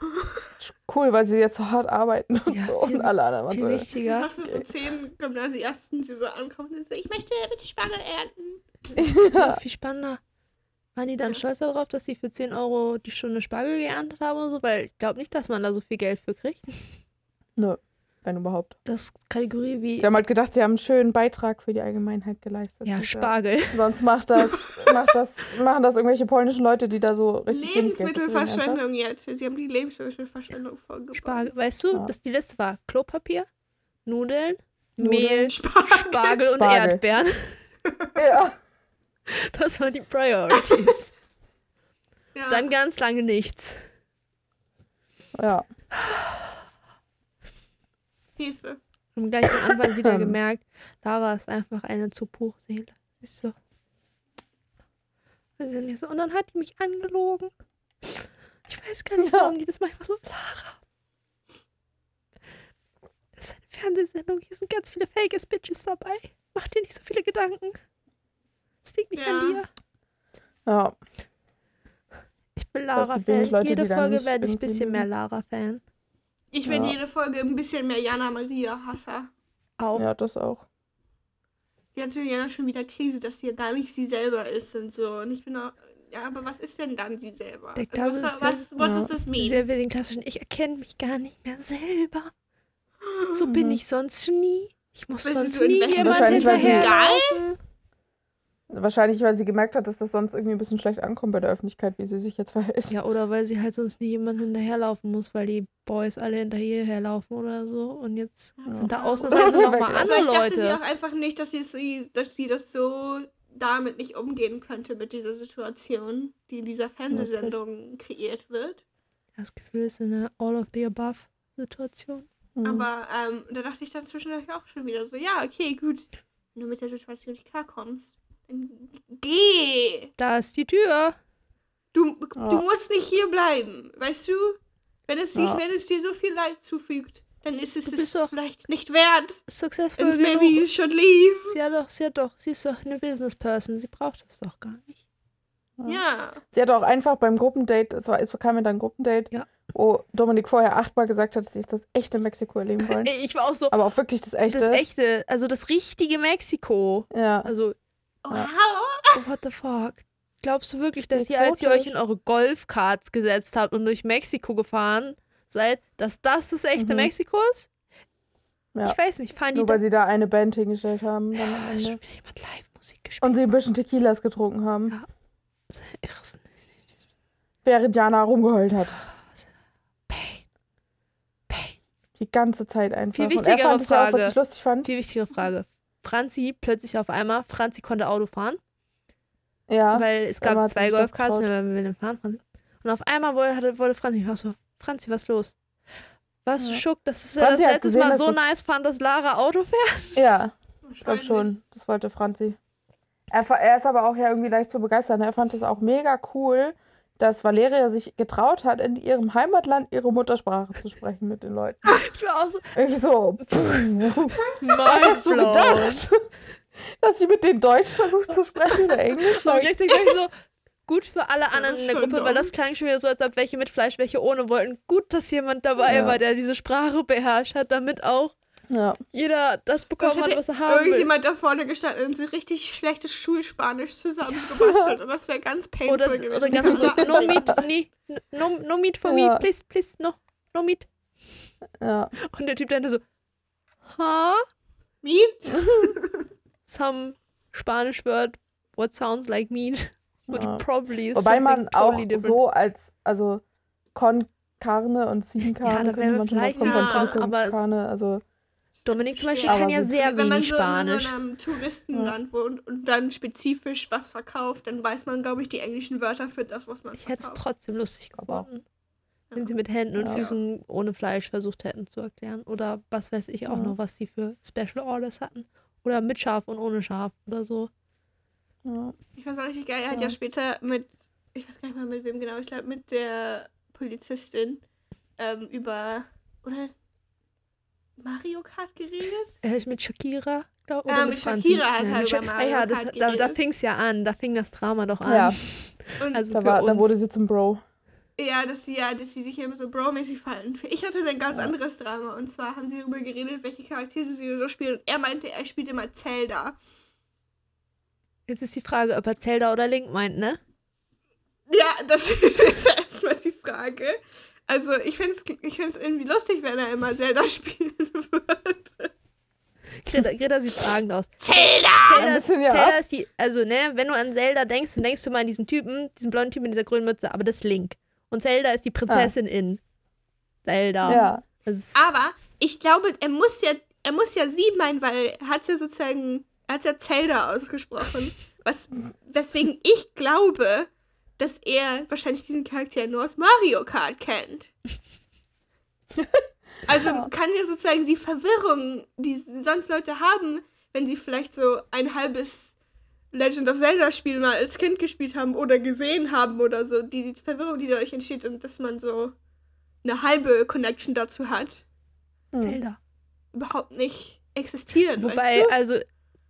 (laughs) cool, weil sie jetzt so hart arbeiten und Ja, so. viel- Und alle anderen waren viel so. wichtiger. Hast du so zehn Gymnasiasten, die so ankommen und so, ich möchte bitte Spargel ernten. (laughs) Ja. Viel spannender. Waren die dann stolz darauf, dass sie für 10 Euro die Stunde Spargel geerntet haben oder so? Weil ich glaube nicht, dass man da so viel Geld für kriegt. Nö, wenn überhaupt. Das Kategorie wie Sie haben halt gedacht, sie haben einen schönen Beitrag für die Allgemeinheit geleistet. ja, Und, Spargel. (laughs) Sonst macht das, macht das, machen das irgendwelche polnischen Leute, die da so richtig. Lebensmittelverschwendung jetzt. Sie haben die Lebensmittelverschwendung vorgebracht. Spargel. Weißt du, Ja. dass die Liste war Klopapier, Nudeln, Nudeln, Mehl, Spargel. Spargel und Spargel. Erdbeeren. (laughs) Ja. Das waren die Priorities. Ja. Dann ganz lange nichts. ja. Hilfe. Und gleich am Anfang wieder (laughs) gemerkt, Lara ist einfach eine zu pure Seele. Ist so. Wir sind nicht so. Und dann hat die mich angelogen. Ich weiß gar nicht, Ja. warum die das manchmal so. Lara. Das ist eine Fernsehsendung. Hier sind ganz viele Fake Bitches dabei. Mach dir nicht so viele Gedanken. Es liegt nicht an Ja. dir. Ja. Ich bin Lara-Fan. Jede Folge werde ich ein bisschen mehr. Lara-Fan. Ich werde Ja. jede Folge ein bisschen mehr Jana Maria Hasser. Auch. ja, das auch. Die hat Jana schon wieder Krise, dass sie ja gar nicht sie selber ist und so. Und ich bin auch. Ja, aber was ist denn dann sie selber? Der Also, was, ist was, ja- what ja. does this mean? Sehr will den klassischen, ich erkenne mich gar nicht mehr selber. So bin Mhm. ich sonst nie. Ich muss sie sonst so nie jemand Wahrscheinlich, weil sie-. Wahrscheinlich, weil sie gemerkt hat, dass das sonst irgendwie ein bisschen schlecht ankommt bei der Öffentlichkeit, wie sie sich jetzt verhält. Ja, oder weil sie halt sonst nie jemand hinterherlaufen muss, weil die Boys alle hinterherlaufen oder so. Und jetzt sind da Ja. ausnahmsweise nochmal (laughs) andere Vielleicht dachte sie auch Leute. einfach nicht, dass sie, dass sie das so damit nicht umgehen könnte mit dieser Situation, die in dieser Fernsehsendung kreiert wird. Das Gefühl ist eine All of the Above Situation. Mhm. Aber ähm, da dachte ich dann zwischendurch auch schon wieder so, ja, okay, gut. Wenn du mit der Situation nicht klarkommst, geh. Da ist die Tür. Du, du musst nicht hier bleiben, weißt du? Wenn es, sich, Ja. wenn es dir so viel Leid zufügt, dann ist es es vielleicht nicht wert. Successful And maybe you genug. should leave. Sie hat doch, sie hat doch, sie ist doch eine Business Person. Sie braucht das doch gar nicht. Ja. Ja. Sie hat auch einfach beim Gruppendate, es, war, es kam ja dann ein Gruppendate, Ja. wo Dominik vorher achtmal gesagt hat, dass sie das echte Mexiko erleben wollen. (laughs) Ich war auch so, Aber auch wirklich das echte. das echte, also das richtige Mexiko. Ja. Also, Wow. oh, what the fuck? Glaubst du wirklich, dass ihr, als ihr euch in eure Golfkarts gesetzt habt und durch Mexiko gefahren seid, dass das das echte Mhm. Mexiko ist? Ja. Ich weiß nicht, fahren die Nur da weil sie da eine Band hingestellt haben dann am Ah, ist schon wieder jemand Live-Musik gespielt? Und sie ein bisschen Tequilas getrunken haben, Ja. Während Jana rumgeheult hat. Pain. Pain. Die ganze Zeit einfach. Viel er wichtigere es ja auch, Frage. Viel wichtigere Frage. Franzi plötzlich auf einmal, Franzi konnte Auto fahren, Ja. weil es gab zwei Golfkarts und getraut. wir will fahren, Franzi. Und auf einmal wollte, wollte Franzi, ich war so, Franzi, was los? Warst du Ja. schock, dass das Franzi hat letztes gesehen, Mal so das- nice fand, dass Lara Auto fährt? Ja, ich glaube schon. Das wollte Franzi. Er, er ist aber auch ja irgendwie leicht zu begeistern. Er fand es auch mega cool, dass Valeria sich getraut hat, in ihrem Heimatland ihre Muttersprache zu sprechen mit den Leuten. (laughs) Ich war auch so, Ich so, pff, (laughs) was hast du gedacht? Dass sie mit denen Deutsch versucht zu sprechen oder Englisch? Und ich so, gut für alle anderen in der Gruppe, weil das klang schon wieder so, als ob welche mit Fleisch, welche ohne wollten. Gut, dass jemand dabei Ja. war, der diese Sprache beherrscht hat, damit auch ja. jeder das Das bekommen hat, hätte was er haben will. irgendjemand da vorne gestanden und so richtig schlechtes Schulspanisch zusammengebastelt. Und das wäre ganz painful Oder, gewesen. oder ganz so, (laughs) no meat, nee, no, no meat for Ja. me, please, please, no, no meat. ja. Und der Typ dann so, huh? Mean? (laughs) Some Spanish word, what sounds like meat, (laughs) but Ja. probably is Wobei man auch totally different. so als, also Con Carne und Sin Carne Ja, könnte man schon mal von aber- Carne, also Dominik zum Beispiel kann ja sehr Wenn man wenig so in Spanisch. so einem Touristenland wohnt und dann spezifisch was verkauft, dann weiß man, glaube ich, die englischen Wörter für das, was man Ich hätte es verkauft. trotzdem lustig gefunden, wenn sie mit Händen und Ja. Füßen ohne Fleisch versucht hätten zu erklären. Oder was weiß ich auch Ja. noch, was sie für Special Orders hatten. Oder mit Schaf und ohne Schaf oder so. ja. Ich fand es auch richtig geil. Er hat Ja. ja später mit, ich weiß gar nicht mal mit wem genau, ich glaube mit der Polizistin ähm, über, oder Mario Kart geredet? Äh, mit Shakira, glaube ich. Ja, mit Shakira hat er mit über Mario ah, ja, das, Kart da, da geredet. fing es ja an. Da fing das Drama doch an. ja, Und (laughs) Also da, für war, uns. da wurde sie zum Bro. ja, dass sie ja, dass sie sich immer so bro-mäßig fallen. Ich hatte ein ganz Ja. anderes Drama. Und zwar haben sie darüber geredet, welche Charaktere sie so spielen. Und er meinte, er spielt immer Zelda. Jetzt ist die Frage, ob er Zelda oder Link meint, ne? Ja, das (laughs) ist erstmal die Frage. Also ich fände es ich find's irgendwie lustig, wenn er immer Zelda (laughs) spielen würde. Greta, Greta sieht fragend aus. Zelda! Zelda. Zelda ist die, also ne, wenn du an Zelda denkst, dann denkst du mal an diesen Typen, diesen blonden Typen mit dieser grünen Mütze, aber das ist Link. Und Zelda ist die Prinzessin in Zelda. Ja. Aber ich glaube, er muss ja, er muss ja sie meinen, weil er hat ja sozusagen, er hat ja Zelda ausgesprochen. Was, weswegen ich glaube, dass er wahrscheinlich diesen Charakter nur aus Mario Kart kennt. (laughs) Also Ja. kann ja sozusagen die Verwirrung, die sonst Leute haben, wenn sie vielleicht so ein halbes Legend of Zelda Spiel mal als Kind gespielt haben oder gesehen haben oder so, die, die Verwirrung, die dadurch entsteht und dass man so eine halbe Connection dazu hat Hm. Zelda. überhaupt nicht existieren. Wobei, weißt also,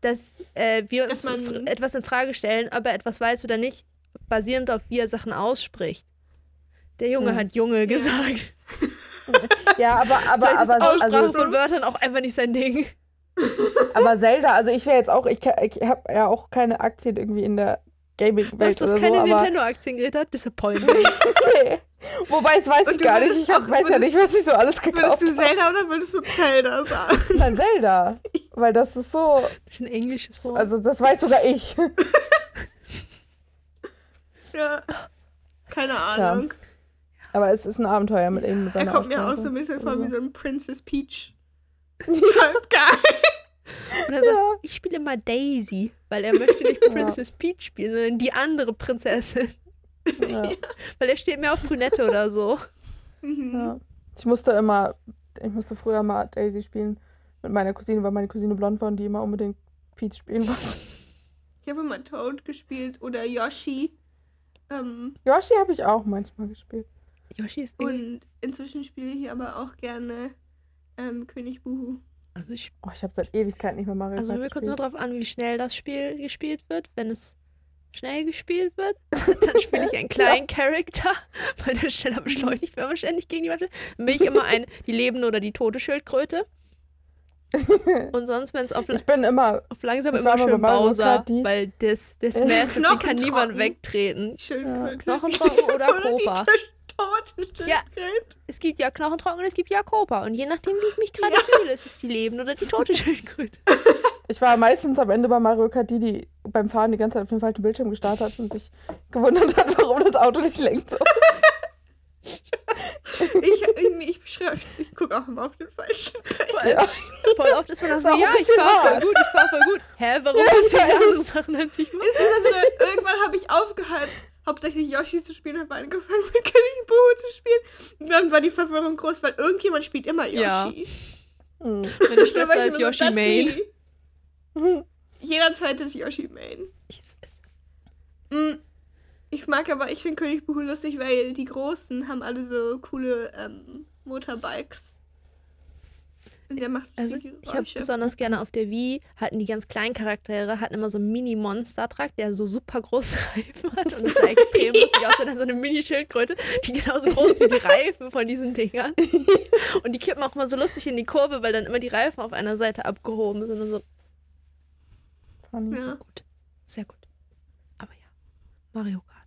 dass äh, wir Dass uns etwas in Frage stellen, ob er etwas weiß oder nicht, basierend auf wie er Sachen ausspricht. Der Junge Hm. hat Junge gesagt. (laughs) Ja, aber, aber, Vielleicht ist aber, Aussprache also, von Wörtern auch einfach nicht sein Ding. (laughs) aber Zelda, also ich wäre jetzt auch, ich, ich habe ja auch keine Aktien irgendwie in der Gaming-Welt du hast oder keine so, aber Nintendo-Aktien, Greta? Disappointment. (laughs) nee. Wobei, das weiß ich gar nicht. Ich hab, weiß ja nicht, was ich so alles gekauft Würdest du habe. Zelda oder würdest du Zelda sagen? Nein, Zelda. Weil das ist so, Das ist ein englisches Wort. also das weiß sogar ich. Ja. Keine Ahnung. Aber es ist ein Abenteuer mit ihm. Mit Er kommt mir auch so ein bisschen vor wie so ein Princess Peach. Type Guy. Und er sagt, Ja. ich spiele immer Daisy, weil er möchte nicht (laughs) Princess Peach spielen, sondern die andere Prinzessin. Ja, (laughs) Weil er steht mehr auf Brünette oder so. Mhm. ja. Ich musste immer, ich musste früher mal Daisy spielen mit meiner Cousine, weil meine Cousine blond war und die immer unbedingt Peach spielen wollte. Ich habe immer Toad gespielt oder Yoshi. Ähm, Yoshi habe ich auch manchmal gespielt. Yoshi ist und inzwischen spiele ich aber auch gerne ähm, König Buhu. Also, ich, Oh, ich habe seit Ewigkeit nicht mehr Mario also mir kommt nur drauf an, wie schnell das Spiel gespielt wird. Wenn es schnell gespielt wird, (laughs) dann spiele ich einen kleinen Charakter, weil der schneller beschleunigt, wenn man ständig gegen die Wand Dann bin ich immer ein, die lebende oder die tote Schildkröte. (laughs) Und sonst, wenn es auf, Ich bin immer, auf langsam immer mal schön Bowser, weil das, das (laughs) Äh, den kann niemand wegtreten. Schildkröte. Knochentrocken (laughs) oder tote Ja. Es gibt ja Knochentrocken und es gibt ja Kopa. Und je nachdem, wie ich mich gerade fühle, ist es die lebende oder die tote Schildkröte. ich war meistens am Ende bei Mario Kart die, die beim Fahren die ganze Zeit auf den falschen Bildschirm gestartet hat und sich gewundert hat, warum das Auto nicht lenkt. So. Ich, ich, ich, ich gucke auch immer auf den falschen. Voll, Ja. voll oft ist man auch so, War auch ja, ich bisschen fahr voll gut, ich fahr voll gut. Hä, warum Ja, passieren ja, andere Sachen als ich? Insbesondere irgendwann habe ich aufgehört, hauptsächlich Yoshi zu spielen, habe angefangen mit König Boo zu spielen. Und dann war die Verwirrung groß, weil irgendjemand spielt immer Yoshi. Ja. Meine Schwester ist so, Yoshi "That's Main. me." Jeder zweite ist Yoshi Main. Ich- Mm, Ich mag aber, ich finde König Boo lustig, weil die Großen haben alle so coole ähm, Motorbikes. Und der macht Also ich habe besonders gerne auf der Wii, hatten die ganz kleinen Charaktere, hatten immer so einen Mini-Monster-Truck, der so super große (laughs) Reifen hat und es sah extrem (laughs) lustig aus, wenn er so eine Mini-Schildkröte, die genauso groß ist wie die Reifen von diesen Dingern. (laughs) Und die kippen auch immer so lustig in die Kurve, weil dann immer die Reifen auf einer Seite abgehoben sind und so. Funny. Ja. Gut, sehr gut. Aber ja, Mario Kart.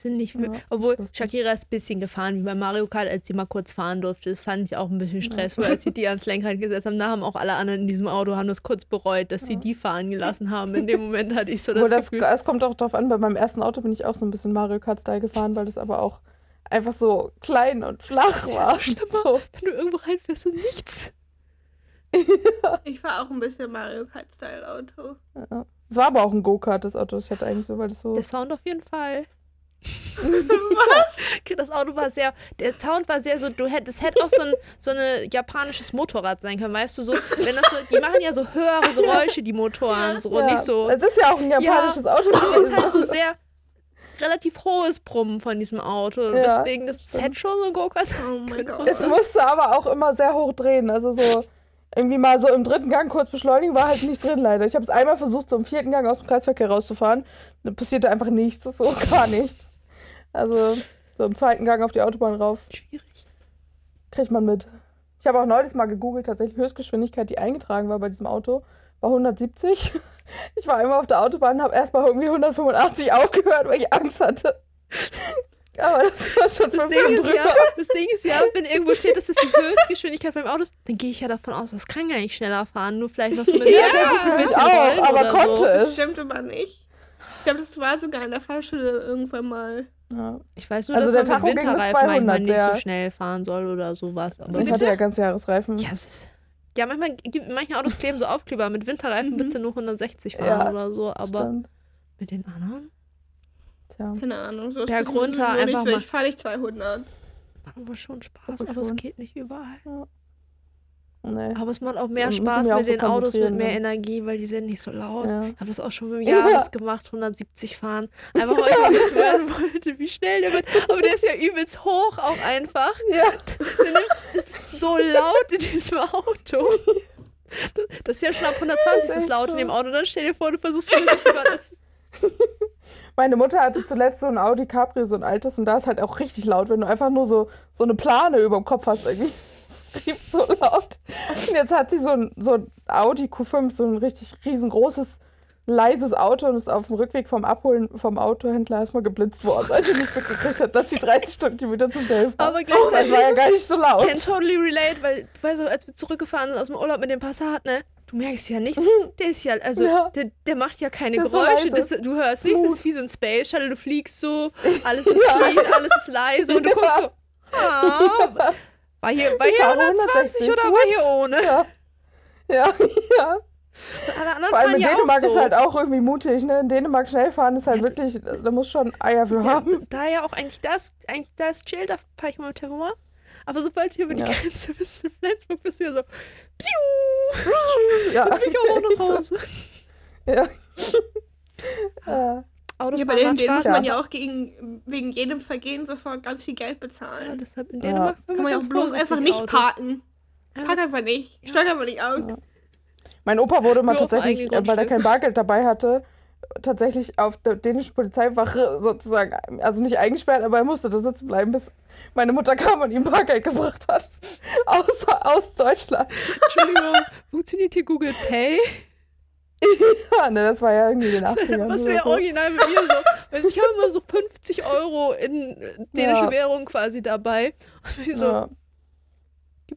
Sind nicht, Ja, obwohl ist. Shakira ist ein bisschen gefahren, wie bei Mario Kart, als sie mal kurz fahren durfte. Das fand ich auch ein bisschen stressvoll, als sie die ans Lenkrad gesetzt haben. Da haben auch alle anderen in diesem Auto haben das kurz bereut, dass sie die fahren gelassen haben. In dem Moment hatte ich so das, das, Gefühl. es kommt auch drauf an, bei meinem ersten Auto bin ich auch so ein bisschen Mario Kart-Style gefahren, weil das aber auch einfach so klein und flach Das ist ja war. schlimmer. So. Wenn du irgendwo reinfährst und nichts. (laughs) Ich fahre auch ein bisschen Mario Kart-Style Auto. Ja. Es war aber auch ein Go-Kart, das Auto, das ich hatte eigentlich so, weil das so. Der Sound auf jeden Fall. Was? Das Auto war sehr, der Sound war sehr so, du hättest, es hätte auch so ein so eine japanisches Motorrad sein können, weißt du, so, wenn das so, die machen ja so höhere (laughs) Geräusche, die Motoren, so, und ja. nicht so, Es ist ja auch ein japanisches Auto. aber es ist halt so sehr relativ hohes Brummen von diesem Auto, Ja, deswegen, das stimmt. hätte schon so ein Go-Kart sein Oh mein können. Gott. Es musste aber auch immer sehr hoch drehen. Also so irgendwie mal so im dritten Gang kurz beschleunigen war halt nicht drin leider. Ich habe es einmal versucht, so im vierten Gang aus dem Kreisverkehr rauszufahren. Da passierte einfach nichts, so gar nichts. Also so im zweiten Gang auf die Autobahn rauf Schwierig. kriegt man mit. Ich habe auch neulich mal gegoogelt, tatsächlich Höchstgeschwindigkeit, die eingetragen war bei diesem Auto, war 170. (laughs) Ich war einmal auf der Autobahn, habe erst mal irgendwie 185 aufgehört, weil ich Angst hatte. (laughs) Aber das war schon Das 15 Ding, ist drüber. ja, das Ding ist ja, wenn irgendwo steht, dass das die Höchstgeschwindigkeit beim Auto ist, dann gehe ich ja davon aus, das kann gar nicht schneller fahren. Nur vielleicht noch so mit Ja, ein ich bisschen auch, rollen aber oder konnte so. es. Das stimmt aber nicht. Ich glaube, das war sogar in der Fahrschule irgendwann mal. Ja. Ich weiß nur, Also dass der man mit Winterreifen manchmal 200 nicht so schnell fahren soll oder sowas. Aber Ich hatte ja ganz Jahresreifen. ja, es ist, ja, manchmal gibt manche Autos kleben so Aufkleber mit Winterreifen Mhm. bitte nur 160 fahren Ja, oder so, aber Stand. mit den anderen Tja. Keine Ahnung. So Berg runter, nicht einfach so. mal- Ich fahre nicht 200. macht aber schon Spaß, Aber aber es geht nicht überall. Nee. Aber es macht auch mehr Spaß auch mit so den Autos mit mehr dann. Energie, weil die sind nicht so laut. Ja. Ich habe das auch schon mit dem (laughs) Ja. Jahres gemacht, 170 fahren. Einfach weil ich wissen wollen wollte, wie schnell der wird. Aber der ist ja übelst hoch auch einfach. Ja. Das ist so laut in diesem Auto. Das ist ja schon ab 120 Das ist laut in dem Auto. Dann stell dir vor, du versuchst 100 zu. Das- (laughs) Meine Mutter hatte zuletzt so ein Audi Capri, so ein altes, und da ist halt auch richtig laut, wenn du einfach nur so, so eine Plane über dem Kopf hast irgendwie. (laughs) So laut. Und jetzt hat sie so ein, so ein Audi Q5, so ein richtig riesengroßes, leises Auto und ist auf dem Rückweg vom Abholen vom Autohändler erstmal geblitzt worden, weil sie nicht mitgekriegt hat, dass sie 30 Stundenkilometer zu schnell fahren. Aber Das gleichzeitig war ja gar nicht so laut. can totally relate, weil, weißt du, als wir zurückgefahren sind aus dem Urlaub mit dem Passat, ne? Du merkst ja nichts. Der ist ja, also, Ja. der, der macht ja keine so Geräusche. das, du hörst nichts, das ist wie so ein Space Shuttle, du fliegst so, alles ist clean, alles ist leise und du guckst so, (laughs) ah, war hier, war hier fahre 120 oder 160, war hier ohne? Ja. Ja, ja. Vor allem in ja Dänemark so. ist halt auch irgendwie mutig, ne? In Dänemark schnell fahren ist halt wirklich, da muss schon Eier für ja, haben. da ja auch eigentlich das, eigentlich da ist chill, da fahre ich mal mit Tempomat. Aber sobald du über die Ja. Grenze (laughs) bist in Flensburg, bist du ja so, psiu, (laughs) Ja. jetzt bin ich auch noch nach (laughs) Hause. ja. Ja. Ja, bei Autofahren denen, muss man ja auch gegen, wegen jedem Vergehen sofort ganz viel Geld Ja, bezahlen. deshalb in Ja. Dänemark Kann man ja auch bloß einfach nicht Auto. parken. Ja. Park einfach nicht. Steig einfach nicht aus. Ja. Mein Opa wurde mal tatsächlich, äh, weil er kein Bargeld dabei hatte, tatsächlich auf der dänischen Polizeiwache sozusagen, also nicht eingesperrt, aber er musste da sitzen bleiben, bis meine Mutter kam und ihm Bargeld gebracht hat. (laughs) Aus, aus Deutschland. Entschuldigung, (laughs) funktioniert hier Google Pay? (laughs) Ja, ne, das war ja irgendwie in den 80ern. (laughs) Was wäre so. original mit mir so? Weil ich habe immer so 50 Euro in äh, dänische Ja. Währung quasi dabei. (laughs) Und ich so, Ja.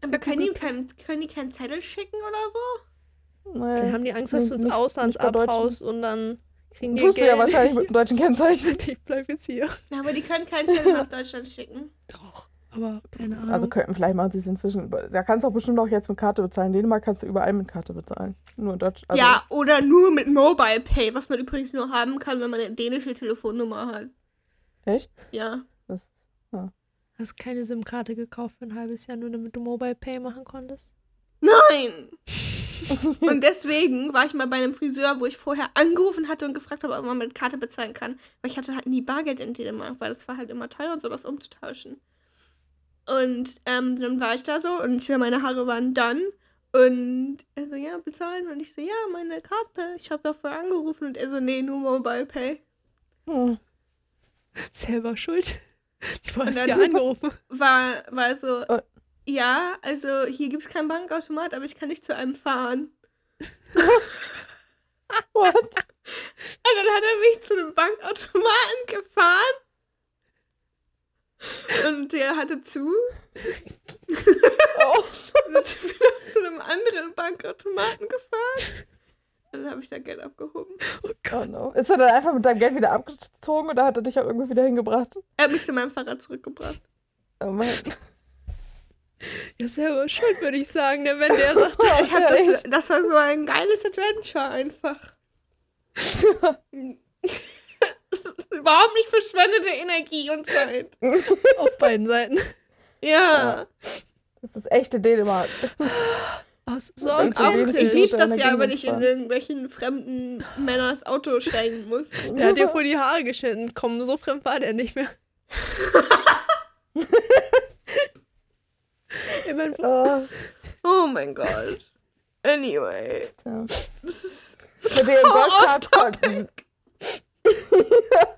Aber können die, kein, können die keinen Zettel schicken oder so? Nee. Dann haben die Angst, dass du ins Ausland abhaust und dann kriegen die Tust du Geld. ja wahrscheinlich mit dem deutschen Kennzeichen. Ich bleib jetzt hier. Ja, aber die können keinen Zettel nach Deutschland schicken. Doch. Aber keine Ahnung. Also könnten, vielleicht machen sie es inzwischen. Da kannst du auch bestimmt auch jetzt mit Karte bezahlen. In Dänemark kannst du überall mit Karte bezahlen. Nur in Deutsch. Also, ja, oder nur mit Mobile Pay, was man übrigens nur haben kann, wenn man eine dänische Telefonnummer hat. Echt? Ja. Hast keine SIM-Karte gekauft für ein halbes Jahr, nur damit du Mobile Pay machen konntest? Nein! (laughs) und deswegen war ich mal bei einem Friseur, wo ich vorher angerufen hatte und gefragt habe, ob man mit Karte bezahlen kann. Weil ich hatte halt nie Bargeld in Dänemark, weil es war halt immer teuer, so das umzutauschen. Und ähm, dann war ich da so und meine Haare waren dann. Und er so, ja, bezahlen. Und ich so, ja, meine Karte. Ich habe ja vorher angerufen. Und er so, nee, nur Mobile Pay. Hm. Selber schuld. (laughs) Du hast ja angerufen. War, war so, Oh. ja, also hier gibt es keinen Bankautomat, aber ich kann nicht zu einem fahren. (laughs) What? (laughs) Und dann hat er mich zu einem Bankautomaten gefahren. Und der hatte zu. Oh. (laughs) Sind wir noch zu einem anderen Bankautomaten gefahren. Und dann habe ich da Geld abgehoben. oh no. Ist er dann einfach mit deinem Geld wieder abgezogen oder hat er dich auch irgendwie wieder hingebracht? Er hat mich zu meinem Fahrrad zurückgebracht. Oh Mann. Ja, selber schuld, würde ich sagen, ne, wenn der sagt. (laughs) Ich hab das, das war so ein geiles Adventure einfach. (laughs) (laughs) Überhaupt nicht verschwendete Energie und Zeit. (laughs) Auf beiden Seiten. Ja. Das ist echte Dänemark. Aus Und Und auch, ich liebe das ja, wenn ich in irgendwelchen fremden Männers Auto steigen muss. (laughs) Der hat dir vor die Haare geschnitten. Komm, so fremd war der nicht mehr. Oh, Oh mein Gott. Anyway. tja. Das ist Golfkart konnten. (laughs)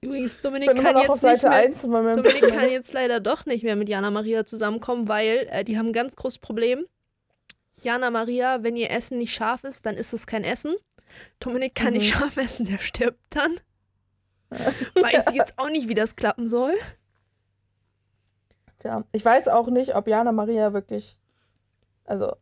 übrigens, Dominik kann jetzt nicht mehr. 1 von meinem Dominik kann jetzt leider doch nicht mehr mit Jana Maria zusammenkommen, weil äh, die haben ein ganz großes Problem. Jana Maria, wenn ihr Essen nicht scharf ist, dann ist es kein Essen. Dominik kann nicht Mhm. scharf essen, der stirbt dann. (laughs) Weiß ich jetzt auch nicht, wie das klappen soll. Tja, ich weiß auch nicht, ob Jana Maria wirklich. Also,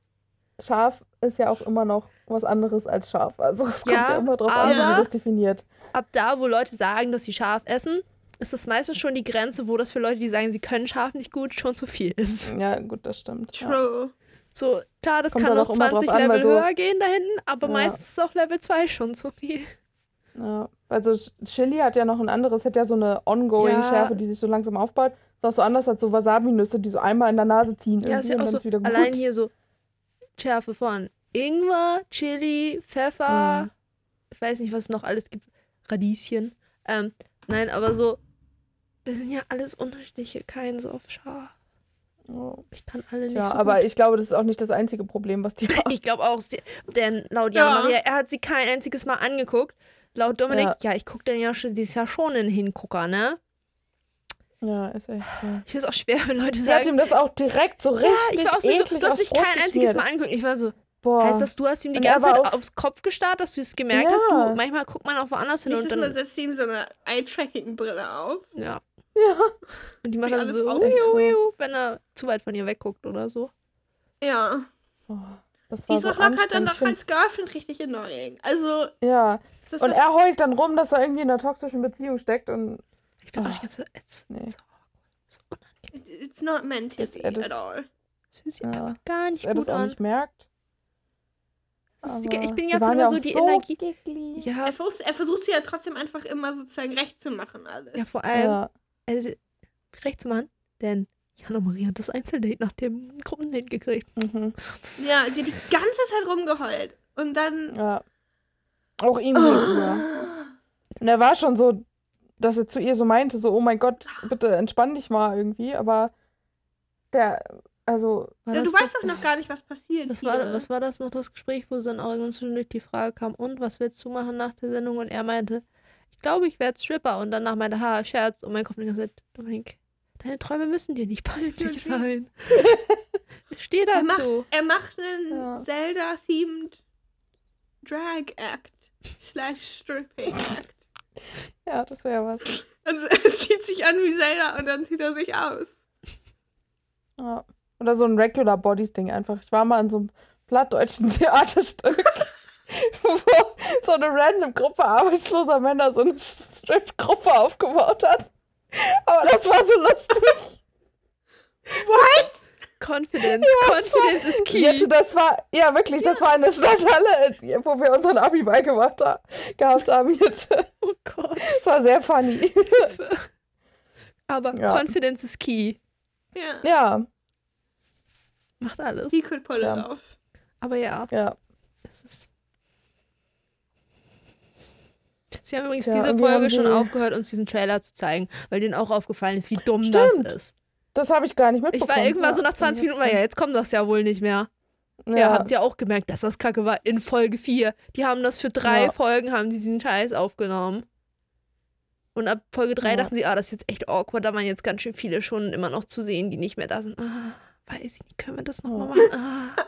scharf ist ja auch immer noch was anderes als scharf. Also, es kommt Ja, ja immer drauf an, wie man das definiert. Ab da, wo Leute sagen, dass sie scharf essen, ist das meistens schon die Grenze, wo das für Leute, die sagen, sie können scharf nicht gut, schon zu viel ist. Ja, gut, das stimmt. Ja. true. So, klar, das Kommt kann noch auch immer 20 drauf an, Level so- höher gehen da hinten, aber Ja. meistens ist auch Level 2 schon zu viel. Ja, also Chili hat ja noch ein anderes, hat ja so eine ongoing Ja. Schärfe, die sich so langsam aufbaut. Ist auch so anders als so Wasabi-Nüsse, die so einmal in der Nase ziehen. Ja, ist irgendwie ja und auch dann so, ist wieder gut. allein hier so Schärfe von Ingwer, Chili, Pfeffer, Mhm. ich weiß nicht, was es noch alles gibt, Radieschen. Ähm, nein, aber so, das sind ja alles unterschiedliche Kinds of scharf. Oh. Ich kann alle nicht Tja, so aber gut. ich glaube, das ist auch nicht das einzige Problem, was die (laughs) haben. Ich glaube auch, sie- denn laut Ja. Jana Maria, er hat sie kein einziges Mal angeguckt. Laut Dominik, Ja. ja, ich gucke dann ja schon, die ist ja schon ein Hingucker, ne? Ja, ist echt so. Ich finde es auch schwer, wenn Leute Sie hat sagen, ihm das auch direkt so richtig ja, ich war auch so, so eklig du hast mich kein einziges. Mal angeguckt. Ich war so, Boah. heißt das, du hast ihm die Und ganze Zeit aufs Kopf gestarrt, dass du es gemerkt Ja. hast? Du, manchmal guckt man auch woanders hin und Nächstes Mal dann, setzt sie ihm so eine Eye-Tracking-Brille auf. ja. Ja. Und die macht dann alles so, uiu, uiu, wenn er zu weit von ihr wegguckt oder so. Ja. Oh, das Die war ist so doch locker dann find- als Girlfriend richtig annoying. Also, Ja, und er heult dann rum, dass er irgendwie in einer toxischen Beziehung steckt und Ich bin auch Ah. die ganze Zeit, it's, Nee. it's so unangenehm. it's not meant to Dass be er das- at all. Das fühlt sich Ja. einfach gar nicht dass er gut das auch an. nicht merkt. Die- Aber ich bin jetzt immer so auch die so Energie- giggly. Ja, Er versucht, er versucht sie ja trotzdem einfach immer sozusagen recht zu machen, alles. ja, vor allem, Ja, also, recht zu machen, denn Jana Maria hat das Einzeldate nach dem Gruppendate gekriegt. mhm. Ja, sie hat die ganze Zeit rumgeheult. Und dann. ja. Auch ihm gegenüber. Und er war schon so, dass er zu ihr so meinte, so, oh mein Gott, bitte entspann dich mal irgendwie, aber der, also, War Ja, du das weißt doch noch gar nicht, was passiert. Was hier. war, was war das noch, das Gespräch, wo dann auch irgendwann zwischendurch die Frage kam, und was willst du machen nach der Sendung? Und er meinte, ich glaube, ich werde Stripper. Und danach meinte, ha, Scherz. Und mein Kopf hat gesagt, Dominik, deine Träume müssen dir nicht peinlich sein. (laughs) Steh er, macht, dazu. er macht einen Ja. Zelda-themed Drag-Act. Slash Stripping Act. Ja, das wäre was. Also (laughs) er zieht sich an wie Zelda und dann zieht er sich aus. Ja. Oder so ein Regular Bodies Ding einfach. Ich war mal in so einem plattdeutschen (laughs) Theaterstück, (laughs) wo so eine random Gruppe arbeitsloser Männer so eine Strip-Gruppe aufgebaut hat. Aber das war so lustig. What? Confidence. Confidence ist key. Jette, das war, ja wirklich, das war eine Stadthalle, wo wir unseren Abi beigemacht ha gehabt haben. Jette. (laughs) Oh Gott. Das war sehr funny. (laughs) Aber Ja. Confidence ist key. Ja. Ja, Macht alles. He could pull it off. Aber ja, ja. es ist. Sie haben übrigens Tja, diese Folge haben schon aufgehört, uns diesen Trailer zu zeigen, weil denen auch aufgefallen ist, wie dumm Stimmt. das ist. Das habe ich gar nicht Ich mitbekommen. war irgendwann so Ja. nach 20 Minuten, war ja, jetzt kommt das ja wohl nicht mehr. Ja, Ja, habt ihr auch gemerkt, dass das kacke war in Folge 4. Die haben das für drei Ja. Folgen, haben die diesen Scheiß aufgenommen. Und ab Folge 3 Ja. dachten sie, ah, das ist jetzt echt awkward, da waren jetzt ganz schön viele schon immer noch zu sehen, die nicht mehr da sind. Ah, weiß ich nicht, können wir das nochmal Ja. machen? Ah,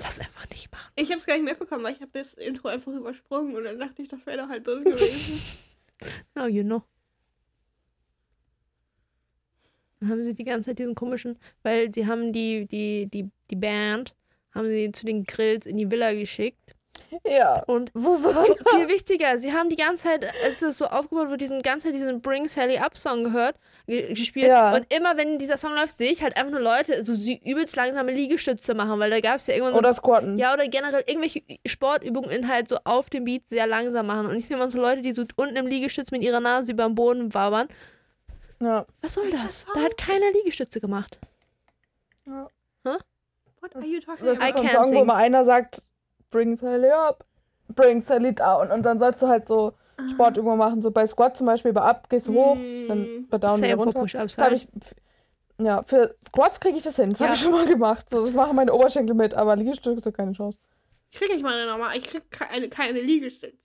lass einfach nicht machen. Ich habe es gar nicht mitbekommen, weil ich habe das Intro einfach übersprungen und dann dachte ich, das wäre doch halt drin gewesen. (laughs) Now you know. Dann haben sie die ganze Zeit diesen komischen, weil sie haben die, die, die, die Band, haben sie zu den Grills in die Villa geschickt. ja. Und viel wichtiger, sie haben die ganze Zeit, als das so aufgebaut wurde, diesen ganze Zeit diesen Bring Sally Up Song gehört, ge- gespielt. Ja. Und immer wenn dieser Song läuft, sehe ich halt einfach nur Leute, so die übelst langsame Liegestütze machen, weil da gab es ja irgendwann so Oder Squatten. ja, oder generell irgendwelche Sportübungen in halt so auf dem Beat sehr langsam machen. Und ich sehe immer so Leute, die so unten im Liegestütz mit ihrer Nase über dem Boden wabern. Ja. Was soll das? Da hat keiner Liegestütze gemacht. What are you talking Das about? ist so ein can't Song, wo sing. immer einer sagt, bring Sally up, bring Sally down. Und dann sollst du halt so Sportübungen machen. So bei Squat zum Beispiel, bei Up gehst du hoch, Mm. dann bei Down wieder runter. Das habe halt. ich, ja, für Squats kriege ich das hin. Das Ja. habe ich schon mal gemacht. So, das machen meine Oberschenkel mit, aber Liegestütze keine Chance. Krieg ich mal eine nochmal. Ich krieg keine, keine Liegestütze.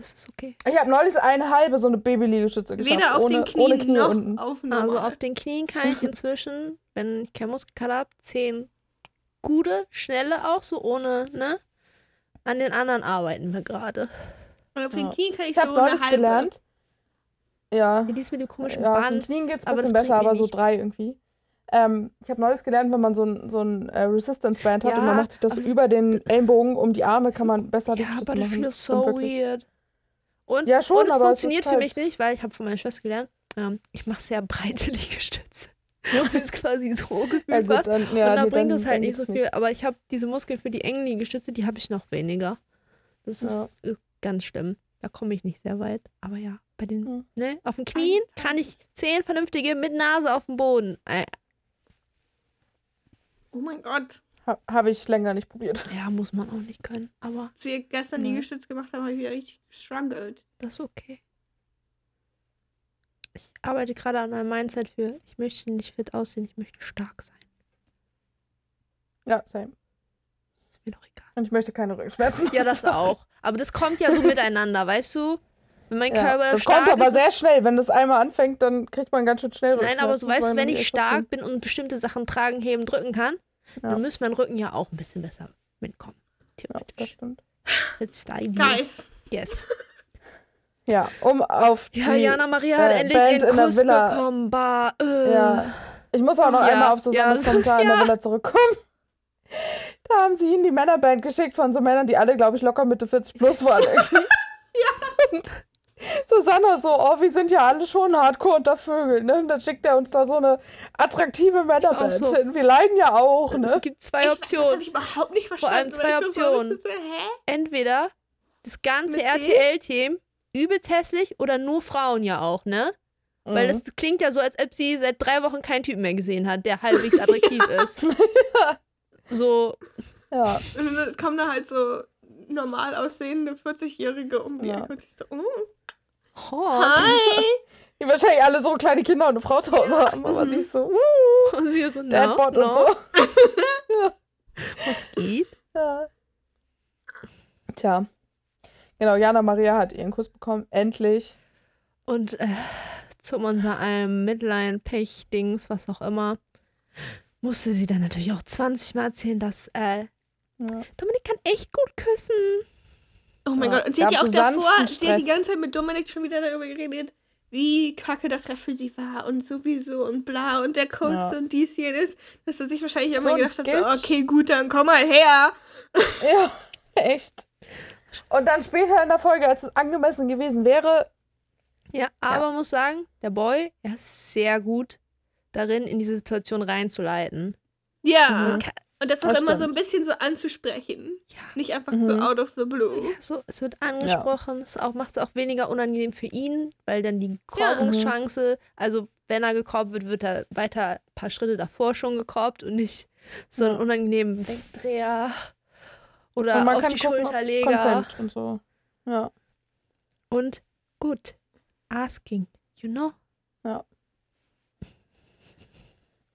Es ist okay. Ich habe neulich eine halbe so eine Baby-Liegestütze geschafft. Weder auf ohne, den Knien ohne Knie noch unten. auf normal. Also auf den Knien kann ich (laughs) inzwischen, wenn ich keinen Muskelkater habe, zehn gute, schnelle auch, so ohne, ne? An den anderen arbeiten wir gerade. Und auf den Ja. Knien kann ich, Ich habe so eine neulich halbe. gelernt. Ja. Die ist mit dem komischen Ja, auf den Band. Knien geht's ein aber bisschen besser, aber so nichts. drei irgendwie. Ähm, ich habe neulich gelernt, wenn man so ein, so ein äh, Resistance-Band hat Ja, und man macht sich das es- über den Ellenbogen um die Arme, kann man besser Ja, Liegestütze aber feels Das so weird. Und, Ja, schon, und es aber es funktioniert ist für mich halt- nicht, weil ich habe von meiner Schwester gelernt, ähm, ich mache sehr breite (laughs) Liegestütze. Das ist quasi so gefühlt Ja, gut, was. dann, und ja, da nee, bringt dann, es halt nicht so viel. Aber ich habe diese Muskeln für die engen Liegestütze, die habe ich noch weniger. Das ist, Ja. ist ganz schlimm. Da komme ich nicht sehr weit. Aber ja, bei den, Hm. ne, auf den Knien Alles kann ich zehn vernünftige mit Nase auf dem Boden. Äh, Oh mein Gott. Ha, habe ich länger nicht probiert. ja, muss man auch nicht können. Aber Als wir gestern Ja. Liegestütze gemacht haben, habe ich wieder richtig gestruggelt. das ist okay. Ich arbeite gerade an meinem Mindset für, ich möchte nicht fit aussehen, ich möchte stark sein. Ja, same. Ist mir doch egal. Und ich möchte keine Rückenschmerzen. (laughs) Ja, das auch. Aber das kommt ja so miteinander, weißt du? Wenn mein Ja, Körper das stark kommt aber ist. sehr schnell. Wenn das einmal anfängt, dann kriegt man ganz schön schnell Nein, Rückenschmerzen. aber so weißt du, wenn ich stark bin und bestimmte Sachen tragen, heben, drücken kann, Ja. dann müsste mein Rücken ja auch ein bisschen besser mitkommen. tut. Ja, das Theoretisch. stimmt. Guys. Yes. (laughs) Ja, um auf Ja, die, Jana Maria hat äh, endlich Band ihren in der Kuss Villa. bekommen. Bah, äh. Ja. Ich muss auch noch Ja, einmal auf ja, Susannes Kommentar in der (laughs) ja. Villa zurückkommen. Da haben sie ihnen die Männerband geschickt von so Männern, die alle, glaube ich, locker Mitte 40 plus waren. (laughs) Ja. Und Susanne so, oh, wir sind ja alle schon hardcore unter Vögeln, ne? Und dann schickt er uns da so eine attraktive Männerband so. hin. Wir leiden ja auch, Es ne? gibt zwei Ich, das habe Optionen. ich überhaupt nicht verstanden. allem zwei weil so Optionen. hä? Entweder das ganze RTL-Team übelst hässlich oder nur Frauen ja auch, ne? Weil Mhm. das klingt ja so, als ob sie seit drei Wochen keinen Typen mehr gesehen hat, der halbwegs (laughs) attraktiv ist. (laughs) So, ja. Und dann kommen da halt so normal aussehende 40-Jährige um die Ja. Ecke und sie so, oh, oh. hi. Die wahrscheinlich alle so kleine Kinder und eine Frau zu Hause haben, aber sie ist so, uh, Und sie so, no, Deadbot no, und so. (laughs) was geht? Ja. Tja. Genau, Jana Maria hat ihren Kuss bekommen. Endlich. Und äh, zum unser allem Midline, Pech, Dings, was auch immer, musste sie dann natürlich auch 20 Mal erzählen, dass äh, Ja. Dominik kann echt gut küssen. Oh mein Ja, Gott. Und sie hat ja auch so davor, sie hat die ganze Zeit mit Dominik schon wieder darüber geredet, wie kacke das für sie war und sowieso und bla und der Kuss Ja. und dies, jenes, dass er sich wahrscheinlich So immer ein gedacht hat, so, okay, gut, dann komm mal her. (laughs) Ja, echt. Und dann später in der Folge, als es angemessen gewesen wäre, Ja, aber muss sagen, der Boy, er ist sehr gut darin, in diese Situation reinzuleiten. Ja. Mhm. Und das auch Das immer so stimmt. ein bisschen so anzusprechen. Ja. Nicht einfach Mhm. so out of the blue. Ja, so, es wird angesprochen, es auch, macht es auch weniger unangenehm für ihn, weil dann die Korbungschance, also wenn er gekorbt wird, wird er weiter ein paar Schritte davor schon gekorbt und nicht so einen Ja. unangenehmen Wegdreher oder Und man auf kann die Schulterleger. Und so. Ja. Und gut, asking, you know?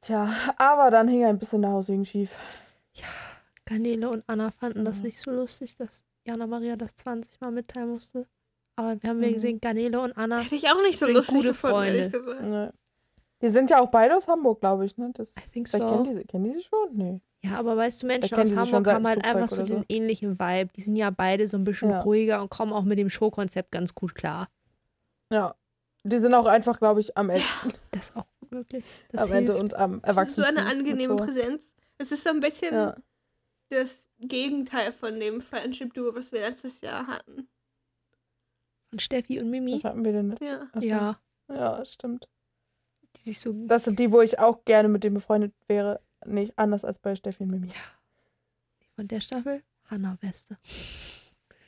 Tja, aber dann hing ein bisschen der Hauswegen schief. Garnele und Anna fanden das Mhm. nicht so lustig, dass Jana Maria das 20 Mal mitteilen musste. Aber wir haben ja Mhm. gesehen, Garnele und Anna, Hätte ich auch nicht so Sind lustig gute gefunden, ehrlich Freunde. gesagt. Ne. Die sind ja auch beide aus Hamburg, glaube ich, ne? Das, I think vielleicht kennen, so. die, sie- kennen die sich schon? Nee. Ja, aber weißt du, Menschen aus sie Hamburg haben halt Flugzeug einfach so so. den ähnlichen Vibe. Die sind ja beide so ein bisschen Ja. ruhiger und kommen auch mit dem Showkonzept ganz gut klar. Ja. Die sind auch einfach, glaube ich, am ältesten Das ist auch möglich. Das am Ende hilft. und am Das ist so eine angenehme. Präsenz. Es ist so ein bisschen Ja. das Gegenteil von dem Friendship-Duo, was wir letztes Jahr hatten. Und Steffi und Mimi. Was hatten wir denn? Ja. Ach so. Ja, Ja, stimmt. die sich so. Das sind die, wo ich auch gerne mit denen befreundet wäre. Nicht anders als bei Steffi und Mimi. Von der Staffel, Hannah Beste.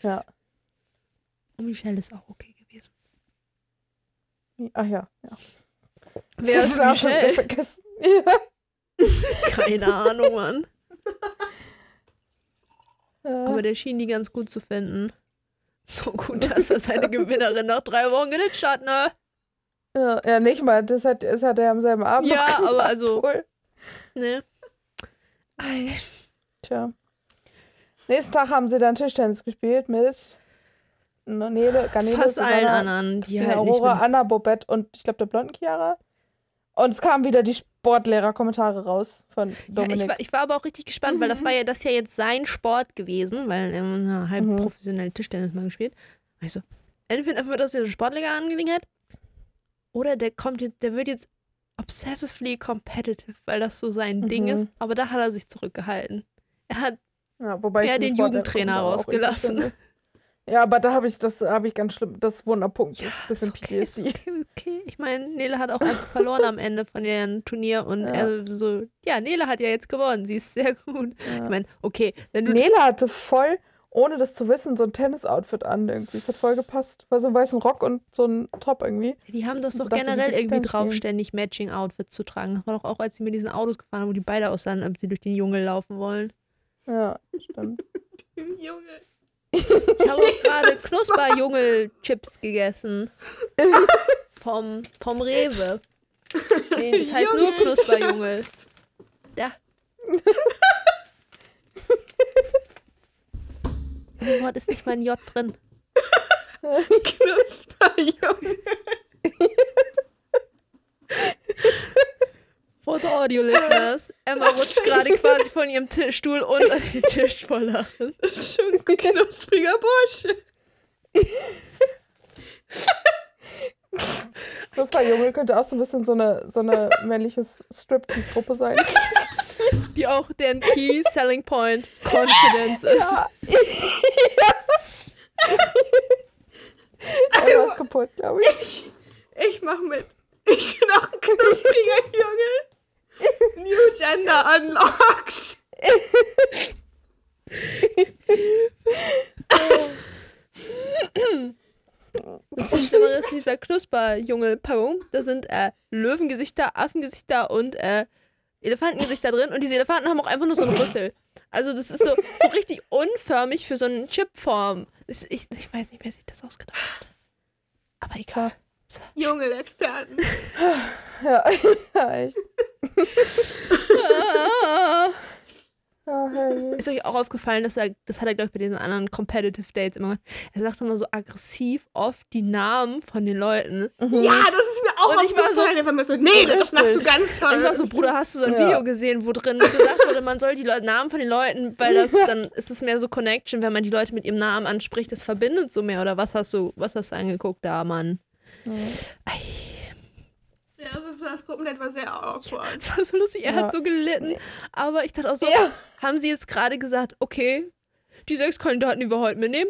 Ja. Und Michelle ist auch okay gewesen. Ach ja. ja. Wer Das ist auch schon wieder vergessen. Ja. Keine Ahnung, Mann. Ja. Aber der schien die ganz gut zu finden. So gut, dass er seine Gewinnerin nach drei Wochen geditscht hat, ne? Ja, ja, nicht mal. Das hat, das hat er am selben Abend Ja, aber also- wohl. Ne? Tja. Nächsten Tag haben sie dann Tischtennis gespielt mit Nele, Garnele, Fast allen Susanna, anderen, die Christina halt nicht Aurora, mit Anna, Bobette und ich glaube der blonden Chiara. Und es kamen wieder die Sportlehrer-Kommentare raus von Ja, ich, Dominik. war, ich war aber auch richtig gespannt, weil das war ja das ja jetzt sein Sport gewesen, weil er ähm, halb Mhm. professionell Tischtennis mal gespielt. Also, entweder wird das jetzt eine Sportliga-Angelegenheit oder der kommt jetzt, der wird jetzt obsessively competitive, weil das so sein Ding Mhm. ist. Aber da hat er sich zurückgehalten. Er hat ja, wobei ja, den Jugendtrainer rausgelassen. Ja, aber da habe ich das habe ich ganz schlimm, das Wunderpunkt, das ist ein bisschen ist okay, ist PTSD. okay, okay. Ich meine, Nele hat auch einfach verloren am Ende von ihrem Turnier und Ja. er so, ja, Nele hat ja jetzt gewonnen. Sie ist sehr gut. Ich meine, okay, wenn du Nele hatte voll, ohne das zu wissen, so ein Tennis-Outfit an irgendwie. Es hat voll gepasst. War so ein weißen Rock und so ein Top irgendwie. Die haben das So doch dachte, die generell geht irgendwie drauf, spielen. ständig Matching-Outfits zu tragen. Das war doch auch, als sie mit diesen Autos gefahren haben, wo die beide aussahen, ob sie durch den Dschungel laufen wollen. Ja, stimmt. (laughs) Junge. Ich habe gerade Knusper-Jungel-Chips gegessen. Vom, vom Rewe. Nee, das heißt nur. Knusper-Jungel. Ja. Dem Wort ist nicht mal ein J drin. Knusperjunge. For the audio listeners. (laughs) Emma rutscht gerade quasi von ihrem Stuhl unter den Tisch vor Lachen. Das ist schon ein knuspriger Bursche. Das war Junge, könnte auch so ein bisschen so eine, so eine männliche Striptease-Gruppe sein. Die auch deren Key Selling Point Confidence ist. Ja. Emma ist kaputt, glaube ich. Ich, ich mach mit. Ich bin auch ein knuspriger Junge. (laughs) New Gender Unlocks. Das Schlimmere ist dieser Knusper-Junge-Packung. Da sind äh, Löwengesichter, Affengesichter und äh, Elefantengesichter drin. Und diese Elefanten haben auch einfach nur so einen Rüssel. Also das ist so, so richtig unförmig für so eine Chipform. Das- Ich, ich weiß nicht, wer sich das ausgedacht hat. Aber egal. Junge-Experten. (laughs) Ja, (laughs) ja echt. (laughs) Hey. Ist euch auch aufgefallen, dass er, das hat er, glaube ich, bei diesen anderen Competitive Dates immer gemacht. Er sagt immer so aggressiv oft die Namen von den Leuten. Ja, das ist mir auch Und ich war so- aufgefallen. Er war so, nee, das machst du Richtig. ganz toll. Ich war so, Bruder, hast du so ein Ja. Video gesehen, wo drin gesagt wurde, man soll die Leute, Namen von den Leuten, weil das dann ist es mehr so Connection, wenn man die Leute mit ihrem Namen anspricht, das verbindet so mehr. Oder was hast du, was hast du angeguckt da, Mann? Ja, das, ist, das Gruppendate war sehr awkward. (laughs) das war so lustig, er Ja. hat so gelitten. Aber ich dachte auch so, Ja. haben sie jetzt gerade gesagt, okay, die sechs Kandidaten, die wir heute mitnehmen,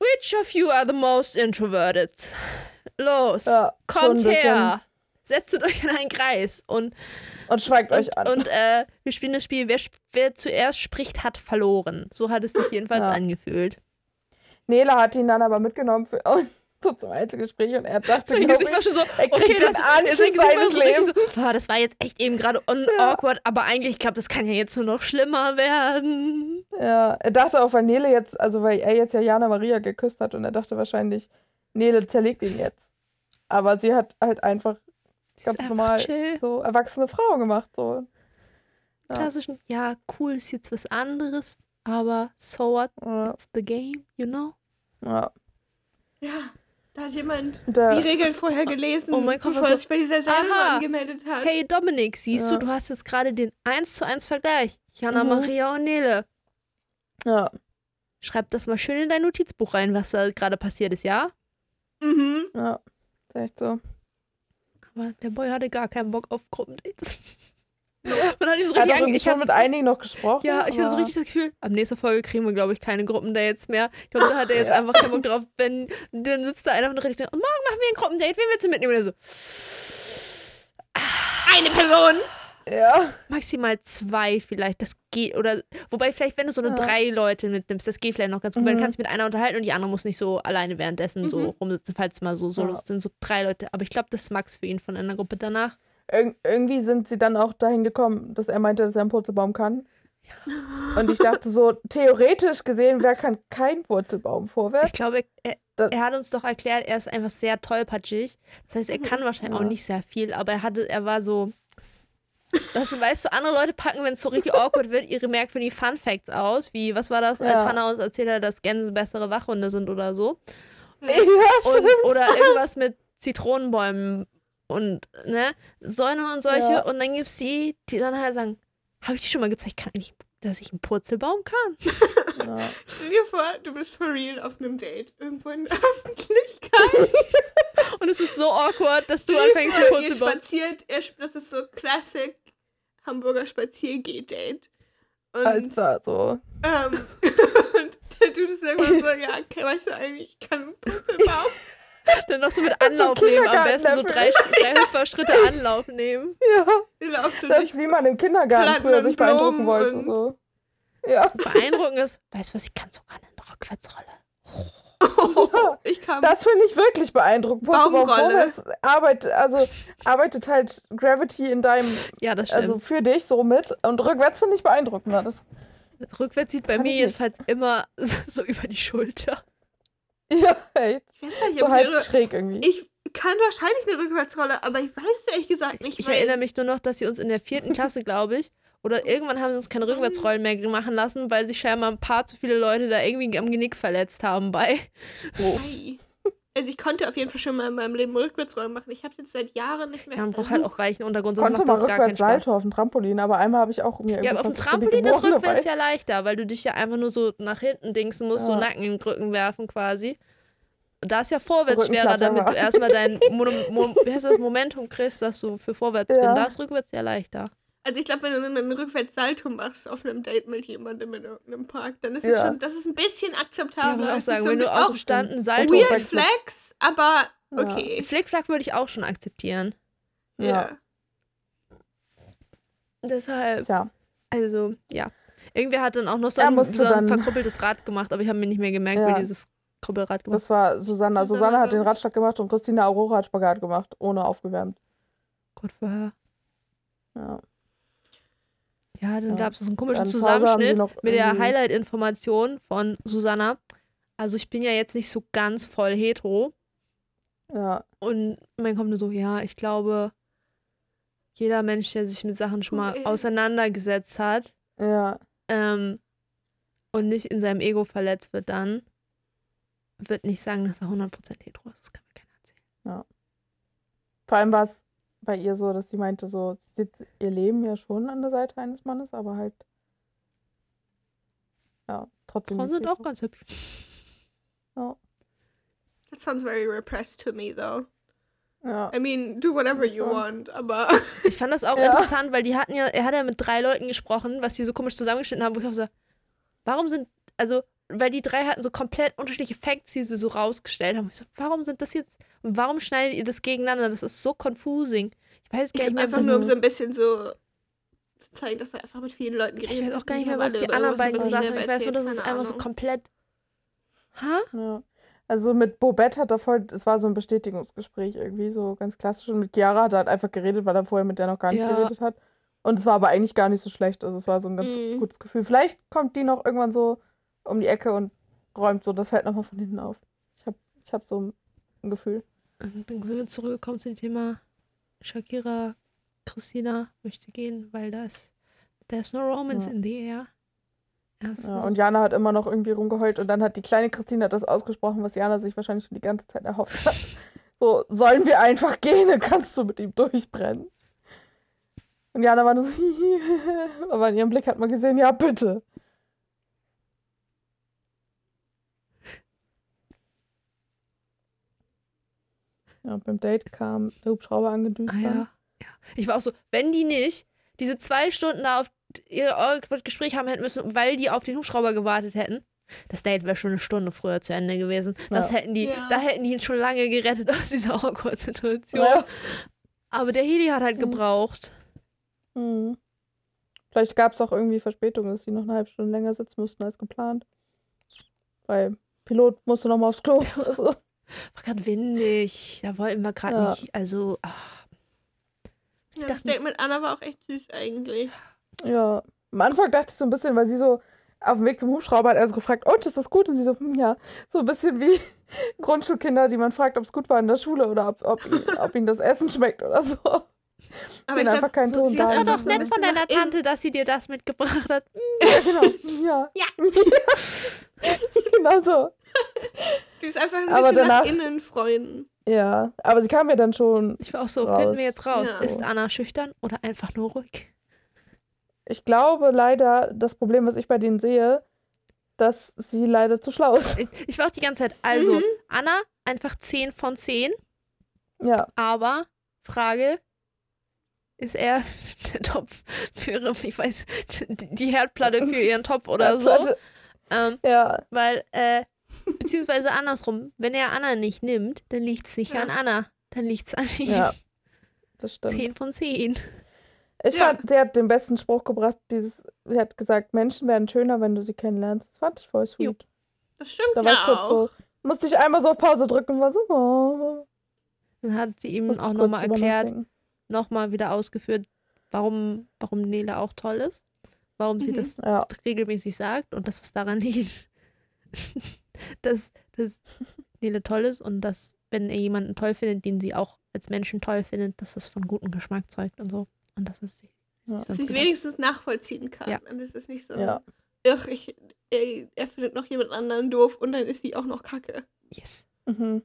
which of you are the most introverted? los, Ja, kommt her, setzt euch in einen Kreis und, Und schweigt und, euch an. und äh, wir spielen das Spiel, wer, wer zuerst spricht, hat verloren. So hat es sich jedenfalls Ja. angefühlt. Nela hat ihn dann aber mitgenommen für, und, so zum Einzelgespräch und er dachte, glaub Gesicht war ich, schon so, er kriegt okay, den das, war seines so Lebens. So, oh, das war jetzt echt eben gerade un- Ja. awkward, aber eigentlich, ich glaube, das kann ja jetzt nur noch schlimmer werden. Ja, er dachte auch, weil Nele jetzt, also weil er jetzt ja Jana Maria geküsst hat und er dachte wahrscheinlich, Nele zerlegt ihn jetzt. Aber sie hat halt einfach ganz normal Chill. so erwachsene Frau gemacht. So. Ja. Klassischen, ja, cool ist jetzt was anderes, aber so what? Ja, It's the game, you know? ja. Ja, da hat jemand der, die Regeln vorher gelesen, Oh mein Gott, bevor er sich bei dieser Sendung Aha. angemeldet hat. Hey Dominik, siehst Ja. du, du hast jetzt gerade den 1 zu 1 Vergleich. Jana Mhm. Maria und Nele. ja. Schreib das mal schön in dein Notizbuch rein, was da gerade passiert ist, ja? Mhm. Ja, ist echt so. Aber der Boy hatte gar keinen Bock auf Gruppendates. (laughs) Man hat ihm so hat richtig irgendwie ich schon hab, mit einigen noch gesprochen. Ja, ich hatte so richtig das Gefühl, ab nächster Folge kriegen wir, glaube ich, keine Gruppendates mehr. Ich glaube, da hat er jetzt (laughs) einfach keinen Bock drauf, wenn dann sitzt da einer und redet, und morgen machen wir ein Gruppendate, wen willst du mitnehmen? Und er so, Eine Person! Ja, maximal zwei vielleicht, das geht, oder, wobei vielleicht, wenn du so eine Ja. drei Leute mitnimmst, das geht vielleicht noch ganz gut, weil Mhm. du kannst mit einer unterhalten und die andere muss nicht so alleine währenddessen so Mhm. rumsitzen, falls mal so Solos Ja. sind, so drei Leute. Aber ich glaube, das ist Max für ihn von einer Gruppe danach. Ir irgendwie sind sie dann auch dahin gekommen, dass er meinte, dass er einen Purzelbaum kann. Und ich dachte so, theoretisch gesehen, wer kann kein Purzelbaum vorwärts? Ich glaube, er, er hat uns doch erklärt, er ist einfach sehr tollpatschig. Das heißt, er kann wahrscheinlich Ja. auch nicht sehr viel, aber er hatte, er war so. Das weißt du, andere Leute packen, wenn es so richtig awkward wird, ihre merkwürdigen Fun Facts aus, wie, was war das, als Ja. Hannah uns erzählt hat, dass Gänse bessere Wachhunde sind oder so. Ja, Und, stimmt. oder irgendwas mit Zitronenbäumen und, ne, Säune und solche. Ja. Und dann gibt's die, die dann halt sagen, habe ich dir schon mal gezeigt, kann ich, dass ich einen Purzelbaum kann? (laughs) Ja. Stell dir vor, du bist for real auf einem Date. Irgendwo in der (laughs) Öffentlichkeit. (laughs) Und es ist so awkward, dass du anfängst, einen vor, ihr Purzelbaum spaziert, ihr, das ist so Classic Hamburger Spaziergeh-Date. Und, Alter, so. ähm, und der Dude ist irgendwann so, ja, okay, weißt du eigentlich, ich kann einen Purzelbaum. (laughs) Dann noch so mit Anlauf nehmen, am besten so drei, drei Hüpferschritte (laughs) Anlauf nehmen. Ja, so das ist wie man im Kindergarten Platten früher sich beeindrucken wollte. So. Ja, Beeindruckend ist, weißt du was, ich kann sogar eine Rückwärtsrolle. (laughs) ich kam. das finde ich wirklich beeindruckend. Baumrolle. arbeitet, also arbeitet halt Gravity in deinem, Ja, das stimmt. also für dich so mit. Und rückwärts finde ich beeindruckender. Das, Rückwärts sieht bei kann mir jedenfalls immer so über die Schulter. (laughs) ja, echt. ich weiß gar nicht, So ihre, schräg irgendwie. ich kann wahrscheinlich eine Rückwärtsrolle, aber ich weiß es ehrlich gesagt nicht. Ich weil- erinnere mich nur noch, dass sie uns in der vierten (laughs) Klasse, glaube ich, oder irgendwann haben sie uns keine Rückwärtsrollen mehr machen lassen, weil sich scheinbar ein paar zu viele Leute da irgendwie am Genick verletzt haben bei. Ei. Also ich konnte auf jeden Fall schon mal in meinem Leben Rückwärtsrollen machen. Ich habe es jetzt seit Jahren nicht mehr Ja, man braucht halt auch reichen Untergrund, Ich sonst konnte macht mal das gar keinen rückwärts. Salto auf dem Trampolin, aber einmal habe ich auch mir Ja, aber auf dem Trampolin ist rückwärts dabei. ja leichter, weil du dich ja einfach nur so nach hinten dingsen musst, so Ja. Nacken in den Rücken werfen quasi. Und da ist ja vorwärts schwerer, damit du erstmal dein Mon Mon wie heißt das, Momentum kriegst, dass du für vorwärts (laughs) Ja. bin. Da ist rückwärts ja leichter. Also ich glaube, wenn du einen Rückwärtssalto machst auf einem Date mit jemandem in irgendeinem Park, dann ist es Ja. schon, das ist ein bisschen Ja, akzeptabel. würde ich auch Es sagen, so wenn du einen Salto... Weird. Weird Flex, aber Ja. okay. Flickflack würde ich auch schon akzeptieren. Ja. Ja. Deshalb, Tja, also, ja. Irgendwer hat dann auch noch so ein, so ein verkrüppeltes Rad gemacht, aber ich habe mir nicht mehr gemerkt, Ja. wie dieses Krüppelrad gemacht das war Susanna. Susanna, Susanna hat den. Radschlag gemacht und Christina Aurora hat Spagat gemacht, ohne aufgewärmt. Gott vorher. Ja. Ja, dann Ja. gab es so einen komischen Dann Zusammenschnitt mit der Highlight-Information von Susanna. Also ich bin ja jetzt nicht so ganz voll hetero. Ja, Und man kommt nur so, ja, ich glaube, jeder Mensch, der sich mit Sachen schon mal auseinandergesetzt hat ja, ähm, und nicht in seinem Ego verletzt wird dann, wird nicht sagen, dass er 100% hetero ist. Das kann mir keiner erzählen. Vor allem war es bei ihr so, dass sie meinte, so, sie sieht ihr Leben ja schon an der Seite eines Mannes, aber halt. Ja, trotzdem. Frauen sind auch ganz hübsch. That sounds very repressed to me, though. Ja. I mean, do whatever you want, aber Ich fand das auch (laughs) Ja. interessant, weil die hatten ja, er hat ja mit drei Leuten gesprochen, was die so komisch zusammengeschnitten haben, wo ich auch so, warum sind, also, weil die drei hatten so komplett unterschiedliche Facts, die sie so rausgestellt haben. Ich so, warum sind das jetzt, Warum schneidet ihr das gegeneinander? Das ist so confusing. Ich weiß Ich gar nicht glaube mehr, einfach nur, um so ein bisschen so zu zeigen, dass er einfach mit vielen Leuten ich geredet weiß hat. auch gar nicht mehr, was die anderen beiden selber Ich weiß nur, dass es einfach so komplett. Ha? Ja. Also mit Bobette hat er voll, es war so ein Bestätigungsgespräch irgendwie, so ganz klassisch. Und mit Chiara hat er halt einfach geredet, weil er vorher mit der noch gar nicht Ja. geredet hat. Und es war aber eigentlich gar nicht so schlecht. Also es war so ein ganz Mhm. gutes Gefühl. Vielleicht kommt die noch irgendwann so um die Ecke und räumt so das Feld nochmal von hinten auf. Ich habe ich hab so ein Gefühl. Und Dann sind wir zurückgekommen zu dem Thema Shakira, Christina möchte gehen, weil da ist there's no romance Ja. in the air. Ja, und Jana hat immer noch irgendwie rumgeheult und dann hat die kleine Christine das ausgesprochen, was Jana sich wahrscheinlich schon die ganze Zeit erhofft hat. (laughs) So, sollen wir einfach gehen, dann kannst du mit ihm durchbrennen. Und Jana war nur so, (laughs) aber in ihrem Blick hat man gesehen, ja, bitte. Ja, beim Date kam der Hubschrauber angedüst. ah, ja. ja. Ich war auch so, wenn die nicht diese zwei Stunden da auf ihr Gespräch haben hätten müssen, weil die auf den Hubschrauber gewartet hätten. Das Date wäre schon eine Stunde früher zu Ende gewesen. Das Ja. hätten die, Ja. da hätten die ihn schon lange gerettet aus dieser Awkward-Situation. Ja. Aber der Heli hat halt Mhm. gebraucht. Hm. Vielleicht gab es auch irgendwie Verspätungen, dass sie noch eine halbe Stunde länger sitzen mussten als geplant. Weil Pilot musste noch mal aufs Klo. (laughs) War gerade windig. Da wollten wir gerade Ja. nicht. Also, ah, Ja, das dachte- Date mit Anna war auch echt süß eigentlich. ja. Am Anfang dachte ich so ein bisschen, weil sie so auf dem Weg zum Hubschrauber hat er so gefragt, und ist das gut? Und sie so, hm, ja. So ein bisschen wie (laughs) Grundschulkinder, die man fragt, ob es gut war in der Schule oder ob, ob, ihnen- (laughs) ob ihnen das Essen schmeckt oder so. Aber Denen einfach keinen Ton sie da ist das war doch so nett von deiner Tante, dass sie dir das mitgebracht hat. Ja, genau. Ja. (laughs) Ja. genau so. (laughs) Sie ist einfach ein Aber bisschen nach danach- innen freuen. Ja. Aber sie kam ja dann schon Ich war auch so, Raus. finden wir jetzt raus. Ja. Ist Anna schüchtern oder einfach nur ruhig? Ich glaube leider, das Problem, was ich bei denen sehe, dass sie leider zu schlau ist. Ich, ich war auch die ganze Zeit, also, Mhm. Anna, einfach 10 von 10. Ja, Aber, Frage, ist er (laughs) der Topf für ihre, ich weiß, die die Herdplatte für (laughs) ihren Topf oder so? Ähm, Ja, weil, äh, beziehungsweise andersrum, wenn er Anna nicht nimmt, dann liegt es nicht Ja. an Anna. Dann liegt es an ihm. ja. Das (laughs) stimmt. 10 von 10. Ich Ja. fand, sie hat den besten Spruch gebracht, dieses, sie hat gesagt, Menschen werden schöner, wenn du sie kennenlernst. Das fand ich voll sweet. Jo. Das stimmt Da war ja ich kurz auch. so, musste ich einmal so auf Pause drücken und war so, oh, Dann hat sie ihm musste auch nochmal erklärt, nochmal wieder ausgeführt, warum, warum Nele auch toll ist. Warum sie Mhm. das Ja, regelmäßig sagt und dass es daran liegt, (laughs) dass, dass Nele toll ist und dass, wenn er jemanden toll findet, den sie auch als Menschen toll findet, dass das von gutem Geschmack zeugt und so. Und das ist sie. Ja. Dass sie es wenigstens nachvollziehen kann. Ja. Und es ist nicht so, ja. ach, ich, er findet noch jemand anderen doof und dann ist die auch noch kacke. Yes. Mhm.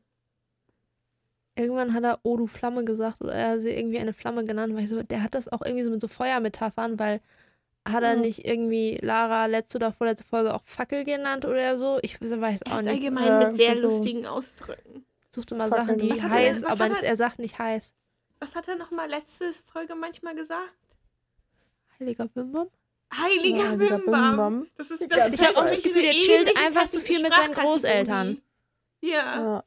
Irgendwann hat er Oh du Flamme gesagt oder er hat sie irgendwie eine Flamme genannt, weil ich so, der hat das auch irgendwie so mit so Feuermetaphern, weil hat er Mhm. nicht irgendwie Lara letzte oder vorletzte Folge auch Fackel genannt oder so? Ich weiß Er auch ist nicht. allgemein Ja, mit sehr so. lustigen Ausdrücken. Suchte mal Fackeln. Sachen, die Was hat er denn- heiß, was aber er- er sagt nicht heiß. Was hat er nochmal letzte Folge manchmal gesagt? Heiliger Bimbam? Heiliger Ja, heiliger Bimbam. Bimbam. Das ist das Ich habe auch das Gefühl, der chillt einfach zu viel mit seinen. Großeltern. Ja, ja.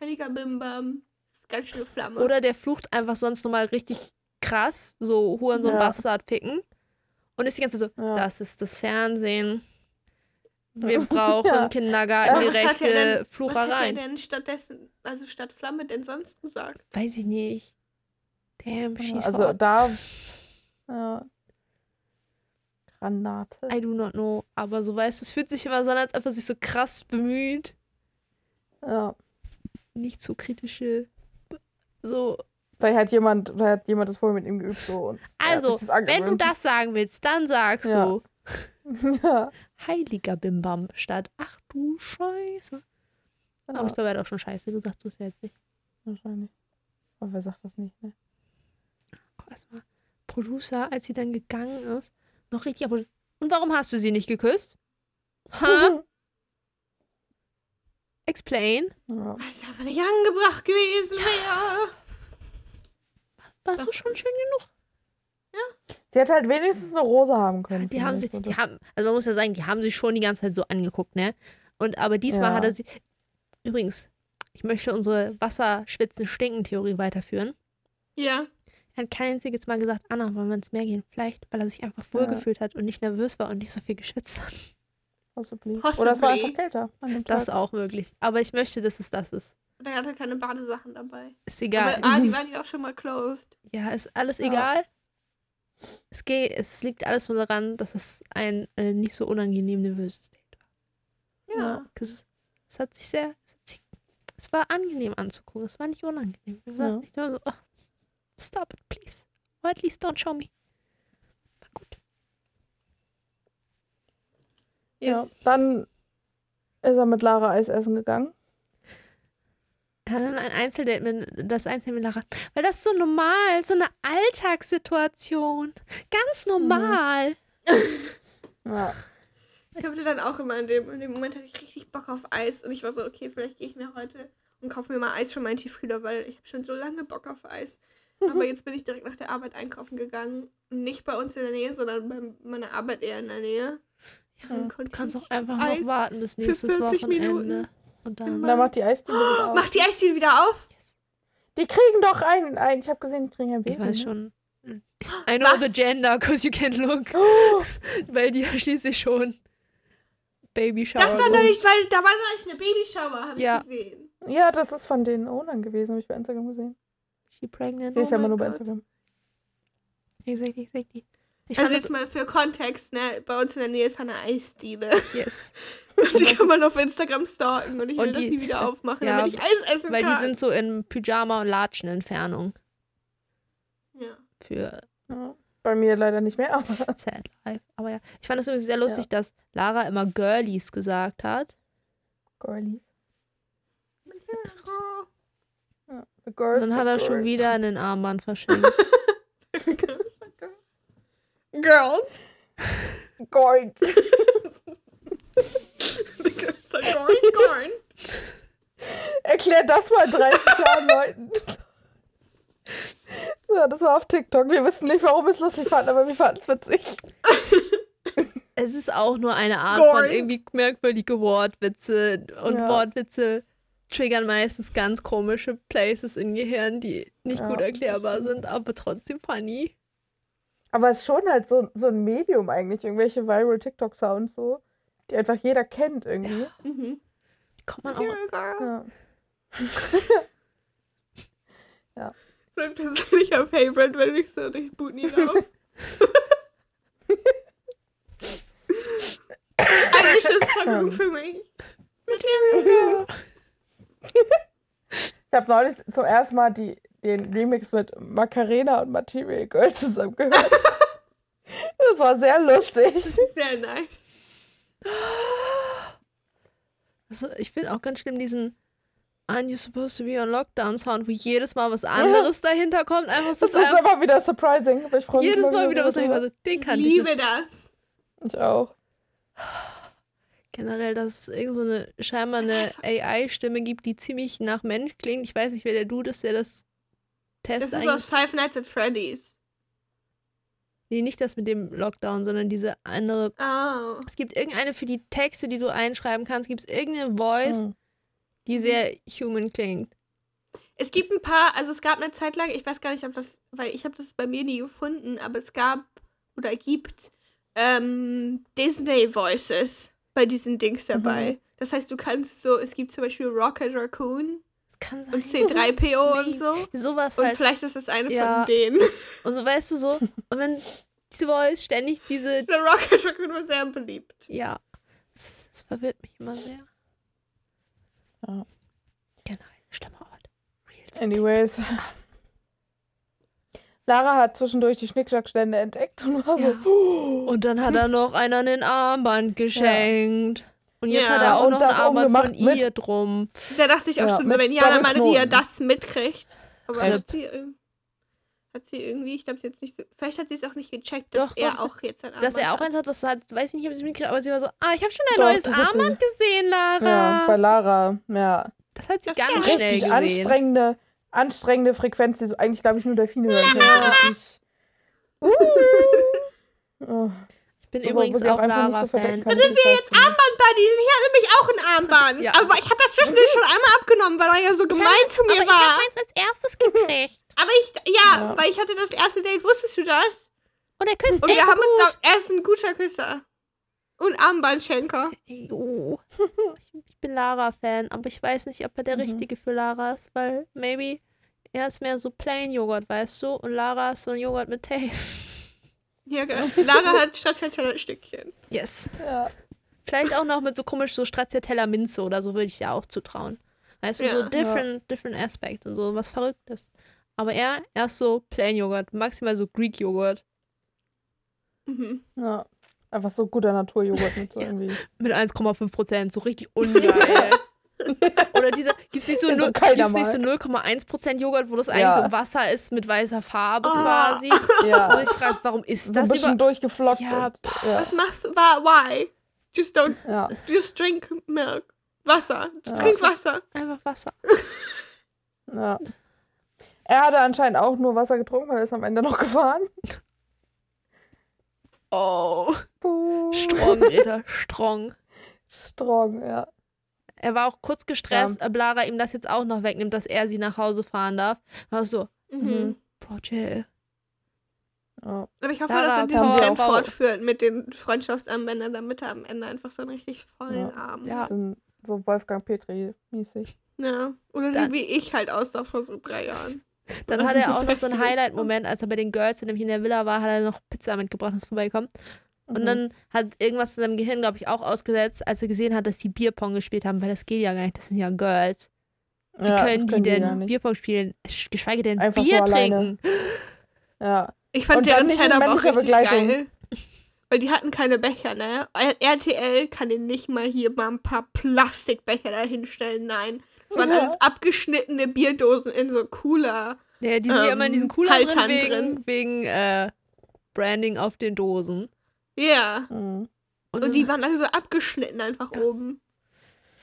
heiliger Bimbam. Das ist ganz schön Flamme. Oder der flucht einfach sonst nochmal richtig krass, so Hurensohn Ja. Bastard picken. Und ist die ganze Zeit so, Ja. das ist das Fernsehen. Wir (laughs) brauchen Ja. Kindergartengerechte er denn, Was hat er Fluchereien. denn stattdessen, also statt Flamme denn sonst gesagt? Weiß ich nicht. Damn, she's Also hot. da, (laughs) ja. Granate. I do not know. Aber so weißt du, es fühlt sich immer so an, als ob er sich so krass bemüht. Ja. Nicht so kritische. So. Vielleicht hat jemand, vielleicht hat jemand das vorher mit ihm geübt. So, und Also, wenn du das sagen willst, dann sagst Ja. du (laughs) ja. Heiliger Bimbam statt Ach du Scheiße. Aber ja. ich glaube, er hat auch schon Scheiße gesagt, du es ja jetzt nicht. Wahrscheinlich. Aber wer sagt das nicht, ne? Erstmal Producer, als sie dann gegangen ist, noch richtig. Aber und warum hast du sie nicht geküsst? Ha? (laughs) Explain. ja. Weil es einfach nicht angebracht gewesen wäre. Warst du schon schön genug? Sie hätte halt wenigstens eine Rose haben können. Die haben ich. sich, die haben, also man muss ja sagen, die haben sich schon die ganze Zeit so angeguckt, ne? Und aber diesmal Ja. hat er sie. Übrigens, ich möchte unsere Wasserschwitzen-Stinken-Theorie weiterführen. Ja. Er hat kein einziges Mal gesagt, Anna, wollen wir ins Meer gehen? Vielleicht, weil er sich einfach wohlgefühlt hat und nicht nervös war und nicht so viel geschwitzt hat. Possibly. Possibly. Oder es war einfach kälter an dem Das Tag. auch möglich. Aber ich möchte, dass es das ist. Der hatte keine Badesachen dabei. Ist egal. Aber ah, die waren ja auch schon mal closed. (laughs) Ja, ist alles Ja. egal. Es, geht, es liegt alles nur daran, dass es ein äh, nicht so unangenehm nervöses Date war. Ja. Es, es hat sich sehr. Es, hat sich, es war angenehm anzugucken. Es war nicht unangenehm. Wir Ja. nicht nur so, oh, stop it, please. Or at least don't show me. War gut. Ja. Yes. Dann ist er mit Lara Eis essen gegangen. Hat dann ein Einzeldate mit das Einzel mit Lara. Weil das ist so normal, so eine Alltagssituation. Ganz normal. (laughs) Ja. Ich hatte dann auch immer in dem, in dem Moment hatte ich richtig Bock auf Eis und ich war so, okay, vielleicht gehe ich mir heute und kaufe mir mal Eis von meinem Tiefkühler, weil ich habe schon so lange Bock auf Eis. Aber (laughs) jetzt bin ich direkt nach der Arbeit einkaufen gegangen. Nicht bei uns in der Nähe, sondern bei meiner Arbeit eher in der Nähe. Ja, du kannst auch einfach Eis noch warten bis für nächstes 40 Wochenende. Minuten. Und Und dann. dann macht (gasps) die Eisdiele wieder auf. Macht die Eisdiele wieder auf? Die kriegen doch einen, einen. Ich habe gesehen, die kriegen ein Baby. Ich weiß ne? schon. (gasps) I know Was? the gender, cause you can look. (gasps) Oh, (laughs) Weil die ja schließlich schon Baby Shower. Das war neulich, weil da war neulich eine Babyshower, habe Ja. ich gesehen. ja, das ist von den Ownern gewesen, habe ich bei Instagram gesehen. She pregnant. Sie ist Oh ja immer nur bei Gott. Instagram. Exactly, exactly. Ich Also jetzt mal für Kontext, ne? Bei uns in der Nähe ist eine Eisdiele. yes. (laughs) Und die kann man auf Instagram stalken und ich will Und das die- nie wieder aufmachen, ja, damit ich Eis essen Weil die kann. sind so in Pyjama- und Latschen-Entfernung ja. für Ja. Bei mir leider nicht mehr, aber (laughs) Sad Life. Aber ja, ich fand es übrigens sehr lustig, dass Lara immer Girlies gesagt hat. Girlies. Ja. Girls, dann the hat er schon girls. wieder einen Armband verschenkt. (laughs) Girl. Gold. Are going, going. Erklär das mal 30 Jahren Leuten. Ja, das war auf TikTok. Wir wissen nicht, warum wir es lustig fanden, aber wir fanden es witzig. es ist auch nur eine Art Gold. von irgendwie merkwürdige Wortwitze. Und Ja. Wortwitze triggern meistens ganz komische Places im Gehirn, die nicht Ja, gut erklärbar sind, aber trotzdem funny. Aber es ist schon halt so, so ein Medium eigentlich, irgendwelche viral TikTok-Sounds so, die einfach jeder kennt irgendwie. Mhm. Kommt man auch. Girl, girl. (laughs) Ja. So ein persönlicher Favorite, wenn ich so durchs (laughs) Booten laufe. Eigentlich ist das voll gut für mich. Material Girl. (laughs) Ich habe neulich zum ersten Mal die, den Remix mit Macarena und Material Girl zusammen gehört. (laughs) Das war sehr lustig. Sehr nice. Also, ich finde auch ganz schlimm diesen Aren't you supposed to be on Lockdown Sound, wo jedes Mal was anderes dahinter kommt. Einfach so Das ist aber wieder surprising. Aber ich jedes immer Mal wieder was anderes. Also, den Ich kann ich. liebe das. Ich auch. Generell, dass es irgend so eine scheinbar eine AI-Stimme gibt, die ziemlich nach Mensch klingt. Ich weiß nicht, wer der Dude ist, der das Das testet. ist aus Five Nights at Freddy's. Nee, nicht das mit dem Lockdown, sondern diese andere. Oh. Es gibt irgendeine für die Texte, die du einschreiben kannst, gibt es irgendeine Voice, Hm. die sehr human klingt. Es gibt ein paar, also es gab eine Zeit lang, ich weiß gar nicht, ob das, weil ich habe das bei mir nie gefunden, aber es gab oder gibt ähm, Disney Voices bei diesen Dings dabei. Das heißt, du kannst so, es gibt zum Beispiel Rocket Raccoon Das kann sein. und C3PO und so. Sowas Und halt. vielleicht ist das eine Ja. von denen. (laughs) Und so weißt du so. (laughs) Und wenn diese Voice ständig diese. Der Rocket Raccoon war sehr beliebt. Ja. Das, das verwirrt mich immer sehr. Ja. Generell, schlimmer Ort. Real Anyways. Lara hat zwischendurch die Schnickschnackstände entdeckt und war Ja. so. Und dann hat er noch einer ein Armband geschenkt. Und jetzt Ja, hat er auch und noch ein das Armband von umgemacht mit- ihr drum. Da dachte ich auch Ja, schon, wenn Jana Maria Doppelknoten. das mitkriegt. Aber hat sie, hat sie irgendwie, ich glaube, sie jetzt nicht, so- vielleicht hat sie es auch nicht gecheckt, dass Doch, er doch, auch jetzt ein Dass er auch Armband eins hat, das hat, weiß ich nicht, ob sie es mitgekriegt aber sie war so, ah, ich habe schon ein Doch, neues Armband gesehen, Lara. Ja, bei Lara. Ja. das hat sie Das ganz ist schnell Richtig gesehen. anstrengende, anstrengende Frequenz, die so eigentlich, glaube ich, nur Delfine hören (laughs) könnte. Richtig. (laughs) Oh, Ich bin wo- übrigens auch so verdeckt Lara-Fan. kann, dass sie wir jetzt Armband-Buddies. Ich habe nämlich auch ein Armband. Ja. Aber ich habe das zwischendurch schon einmal abgenommen, weil er ja so gemein zu mir Aber ich war. habe meins als erstes gekriegt. (laughs) Aber ich, ja, Ja. weil ich hatte das erste Date, wusstest du das? Und er küsst Und wir haben gut. uns auch, er ist ein guter Küsser. Und Armbandschenker. Jo. (laughs) Ich, ich bin Lara-Fan, aber ich weiß nicht, ob er der Mhm. Richtige für Lara ist, weil maybe er ist mehr so plain Joghurt, weißt du? Und Lara ist so ein Joghurt mit Taste. Ja, geil. Lara hat Stracciatella-Stückchen. Yes. Ja. Vielleicht auch noch mit so komisch so Stracciatella Minze oder so würde ich ja auch zutrauen. Weißt du, so Ja. different, different aspects und so, was Verrücktes. Aber er, er ist so plain Joghurt, maximal so Greek Joghurt Mhm. ja. Einfach so guter Naturjoghurt mit so (laughs) irgendwie. mit 1,5 Prozent, so richtig ungeil. (laughs) (laughs) Oder dieser, nicht so, so keiner gibt's nicht so mag. 0,1 Prozent Joghurt, wo das eigentlich Ja. so Wasser ist mit weißer Farbe Ah. quasi? (laughs) Ja. Und ich frage, warum ist so ein das bisschen über... durchgeflockt. Ja, und, ja. Was machst du? Why? Just don't, ja. just drink milk. Wasser. Just Ja. drink Wasser. Einfach Wasser. (laughs) Ja. Er hatte anscheinend auch nur Wasser getrunken, weil er ist am Ende noch gefahren. Oh. Puh. Strong, Greta, strong. Strong, ja. Er war auch kurz gestresst, ob Lara ihm das jetzt auch noch wegnimmt, dass er sie nach Hause fahren darf. War so, Mhm. Bro, chill. ja. Aber ich hoffe, Lara, dass er diesen Trend fortführt mit den Freundschaftsarmbändern, damit er am Ende einfach so einen richtig vollen Ja. Arm Ja. hat. Sind so Wolfgang Petri-mäßig. Ja. Oder Dann- so wie ich halt aussah vor so drei Jahren. (laughs) Dann hat er auch noch so einen. (laughs) Highlight-Moment, als er bei den Girls nämlich in der Villa war, hat er noch Pizza mitgebracht und ist vorbeigekommen. Und Mhm. dann hat irgendwas in seinem Gehirn, glaube ich, auch ausgesetzt, als er gesehen hat, dass die Bierpong gespielt haben, weil das geht ja gar nicht, das sind ja Girls. Wie ja, können das die gar denn. Bierpong spielen, sch- geschweige denn Einfach so Bier alleine. trinken? Ja. Ich fand Und dann deren nicht in Setup auch richtig Begleitung. geil. Weil die hatten keine Becher, ne? RTL kann den nicht mal hier mal ein paar Plastikbecher da hinstellen. Nein. Das waren Ja. alles abgeschnittene Bierdosen in so cooler. Ja, die sind ja immer in Ähm, diesen Cooler drin Haltern wegen, drin. wegen äh, Branding auf den Dosen. Ja. Mhm. Und die waren alle so abgeschnitten einfach oben.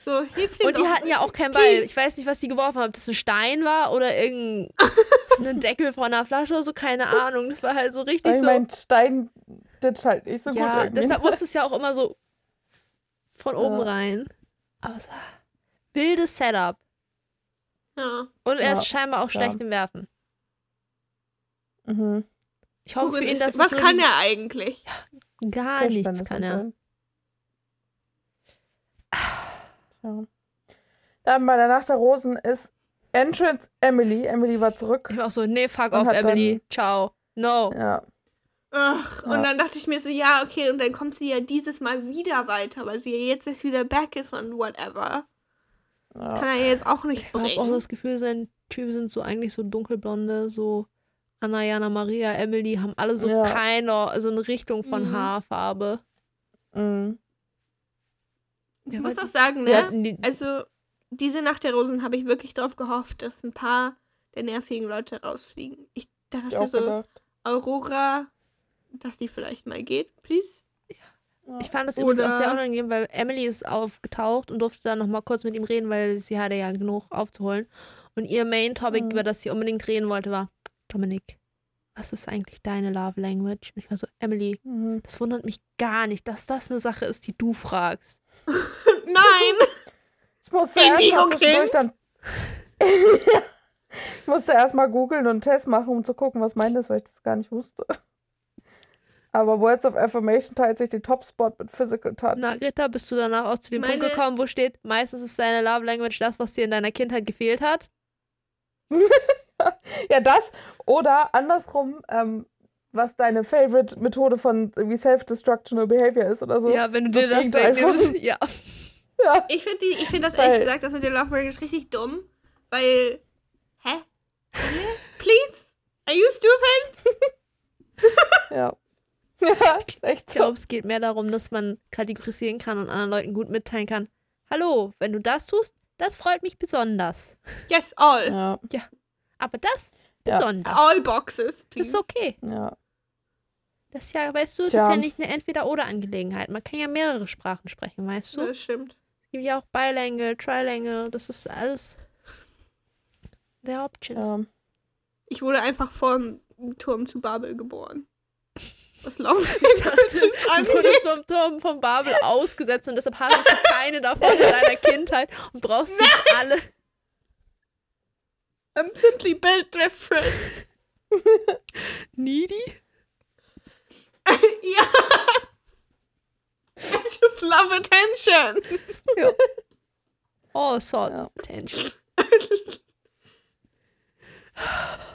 So, hilf Und die hatten ja auch keinen Ball. Ich weiß nicht, was die geworfen haben. Ob das ein Stein war oder irgendein (laughs) Deckel von einer Flasche oder so. Keine Ahnung. Das war halt so richtig Ich so. mein, Stein, das halt nicht so ja, gut irgendwie. deshalb musste es ja auch immer so von oben Ja. rein. Aber es war wildes Setup. Ja. Und er Ja, ist scheinbar auch schlecht im Werfen. Mhm. Ich hoffe für Worin ihn, ist dass es Was so kann er eigentlich? Gar nichts kann er. Ja. Dann bei der Nacht der Rosen ist Entrance Emily. Emily war zurück. Ich war auch so, nee, fuck off, Emily. Ciao. No. Ja. Ach, Ja. und dann dachte ich mir so, ja, okay, und dann kommt sie ja dieses Mal wieder weiter, weil sie ja jetzt erst wieder back ist und whatever. Das ja. kann er ja jetzt auch nicht Ich habe auch bringen. das Gefühl, seine Typen sind so eigentlich so dunkelblonde, so Anna, Jana, Maria, Emily haben alle so Ja. keine, so eine Richtung von Mhm. Haarfarbe. Mhm. Ich Ja, muss auch sagen, ne? die, Also, diese Nacht der Rosen habe ich wirklich darauf gehofft, dass ein paar der nervigen Leute rausfliegen. Ich ich dachte auch so, gedacht. Aurora, dass die vielleicht mal geht, please. Ja. ich fand das übrigens auch sehr unangenehm, weil Emily ist aufgetaucht und durfte dann nochmal kurz mit ihm reden, weil sie hatte ja genug aufzuholen. Und ihr Main-Topic, Mhm. über das sie unbedingt reden wollte, war, Dominik, was ist eigentlich deine Love Language? Und ich war so, Emily, Mhm. das wundert mich gar nicht, dass das eine Sache ist, die du fragst. (laughs) Nein! Ich musste erstmal dann. (laughs) ich musste erstmal googeln und einen Test machen, um zu gucken, was meint das, weil ich das gar nicht wusste. Aber Words of Affirmation teilt sich den Topspot mit Physical Touch. Na, Greta, bist du danach auch zu dem Punkt Meine- gekommen, wo steht, meistens ist deine Love Language das, was dir in deiner Kindheit gefehlt hat? (laughs) (laughs) Ja, das oder andersrum, ähm, was deine Favorite Methode von irgendwie Self-Destructional Behavior ist oder so. ja, wenn du das dir das Gegenteil wegnimmst. von- (laughs) Ja. Ja. Ich finde ich find das Weil- ehrlich gesagt, das mit dem Love Language richtig dumm, weil. Hä? Please? Are you stupid? (laughs) Ja. Ja, echt Ich so. glaube, es geht mehr darum, dass man kategorisieren kann und anderen Leuten gut mitteilen kann. Hallo, wenn du das tust, das freut mich besonders. Yes, all. Ja, Aber das Ja. besonders. All boxes, please. Ist okay. ja. Das ist ja, weißt du, das Tja. ist ja nicht eine Entweder-Oder-Angelegenheit. Man kann ja mehrere Sprachen sprechen, weißt du? Es Das stimmt. gibt ja auch Bilingual, Trilingual, das ist alles. Are options. ja. Ich wurde einfach vor dem Turm zu Babel geboren. Was Love Ich dachte, du wurdest vom Turm von Babel ausgesetzt und deshalb hattest du keine davon in deiner Kindheit und brauchst sie jetzt alle. I'm simply built different. (laughs) Needy? (laughs) ja. I just love attention. (laughs) All sorts Ja. of attention. (sighs)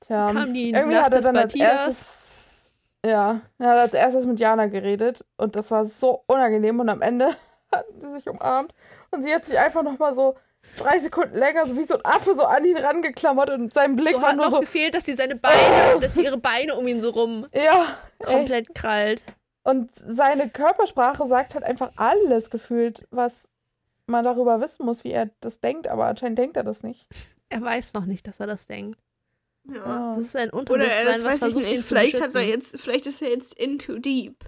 Tja, Kam die irgendwie Nacht hat er dann als erstes, ja, er hat als erstes mit Jana geredet und das war so unangenehm und am Ende hatten sie sich umarmt und sie hat sich einfach noch mal so drei Sekunden länger, so wie so ein Affe, so an ihn rangeklammert und sein Blick So war hat nur noch so, gefehlt, dass sie seine Beine, dass sie ihre Beine um ihn so rum ja, echt. komplett krallt. Und seine Körpersprache sagt halt einfach alles gefühlt, was man darüber wissen muss, wie er das denkt, aber anscheinend denkt er das nicht. Er weiß noch nicht, dass er das denkt. Ja. Ja. Das ist Oder Unterbewusstsein, er ist, was versucht, ihn nicht, zu vielleicht hat er jetzt, vielleicht ist er jetzt in too deep.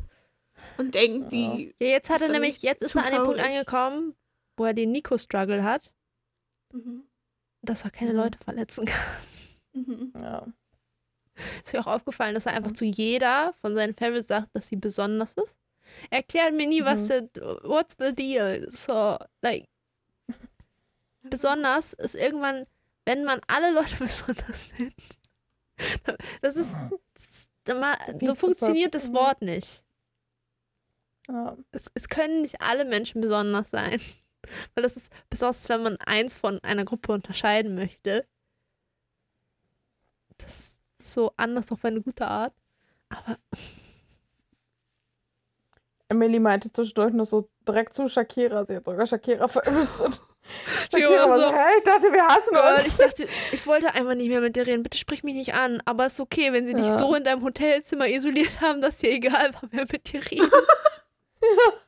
Und denkt, die. Ja, jetzt hat Ist er nämlich, jetzt ist zu er an den Punkt angekommen, wo er den Nico-Struggle hat, Mhm. dass er keine Mhm. Leute verletzen kann. Mhm. Ja. Ist mir auch aufgefallen, dass er einfach zu jeder von seinen Favorites sagt, dass sie besonders ist. Er erklärt mir nie, was Mhm. der, what's the deal? So, like, besonders ist irgendwann, wenn man alle Leute (laughs) besonders nennt. Das ist, das ist immer, so funktioniert das. Wort nicht. Ja. Es, es können nicht alle Menschen besonders sein. Weil das ist besonders, wenn man eins von einer Gruppe unterscheiden möchte. Das ist so anders auf eine gute Art. Aber Emily meinte zwischendurch noch so direkt zu Shakira. Sie hat sogar Shakira vermisst. (laughs) Shakira so, so, hey, ich dachte, wir hassen Girl, uns. ich dachte, ich wollte einfach nicht mehr mit dir reden. Bitte sprich mich nicht an. Aber es ist okay, wenn sie dich Ja. so in deinem Hotelzimmer isoliert haben, dass dir egal war, wer mit dir redet. (laughs) (laughs)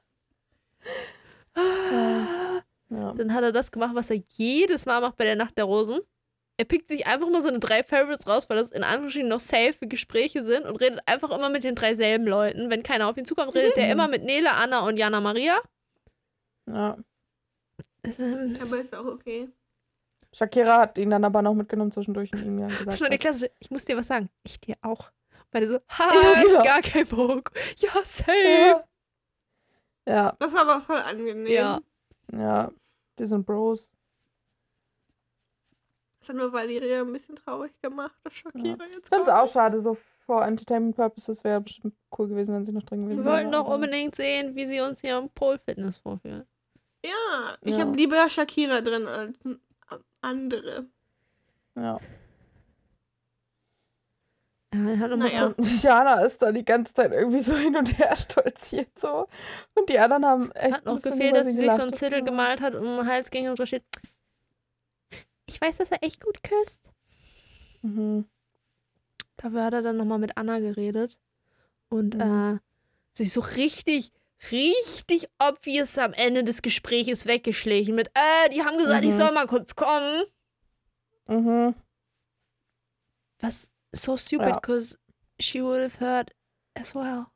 Ja. Dann hat er das gemacht, was er jedes Mal macht bei der Nacht der Rosen. Er pickt sich einfach mal so eine drei Favorites raus, weil das in Anführungsstrichen noch safe Gespräche sind und redet einfach immer mit den drei selben Leuten. Wenn keiner auf ihn zukommt, redet er immer mit Nele, Anna und Jana Maria. ja. Ähm, Aber ist auch okay. Shakira hat ihn dann aber noch mitgenommen zwischendurch und ihm ja gesagt. Das war die Klasse. Ich muss dir was sagen. Ich dir auch. Beide so, (laughs) ha, Ja, gar kein Bock. Ja, safe. ja. ja, Das war aber voll angenehm. Ja. Ja. Die sind Bros. Das hat nur Valeria ein bisschen traurig gemacht, dass Shakira jetzt Ich finde es auch schade, so for Entertainment Purposes wäre bestimmt cool gewesen, wenn sie noch drin gewesen Wir wäre. wollten doch unbedingt sehen, wie sie uns hier im Pole Fitness vorführen. Ja, ich Ja. habe lieber Shakira drin als andere. Ja. Ja, Naja. (laughs) Jana ist da die ganze Zeit irgendwie so hin und her (laughs) stolziert so. Und die anderen haben echt hat noch gefehlt, dass sie sich so gelacht. ein Zettel gemalt hat und um den Hals ging und da steht, ich weiß, dass er echt gut küsst. Mhm. Dafür hat er dann nochmal mit Anna geredet und Mhm. äh, sich so richtig, richtig obvious am Ende des Gespräches weggeschlichen mit, äh, die haben gesagt, ich Mhm. soll mal kurz kommen. Mhm. Was so stupid, Ja. because she would have heard as well.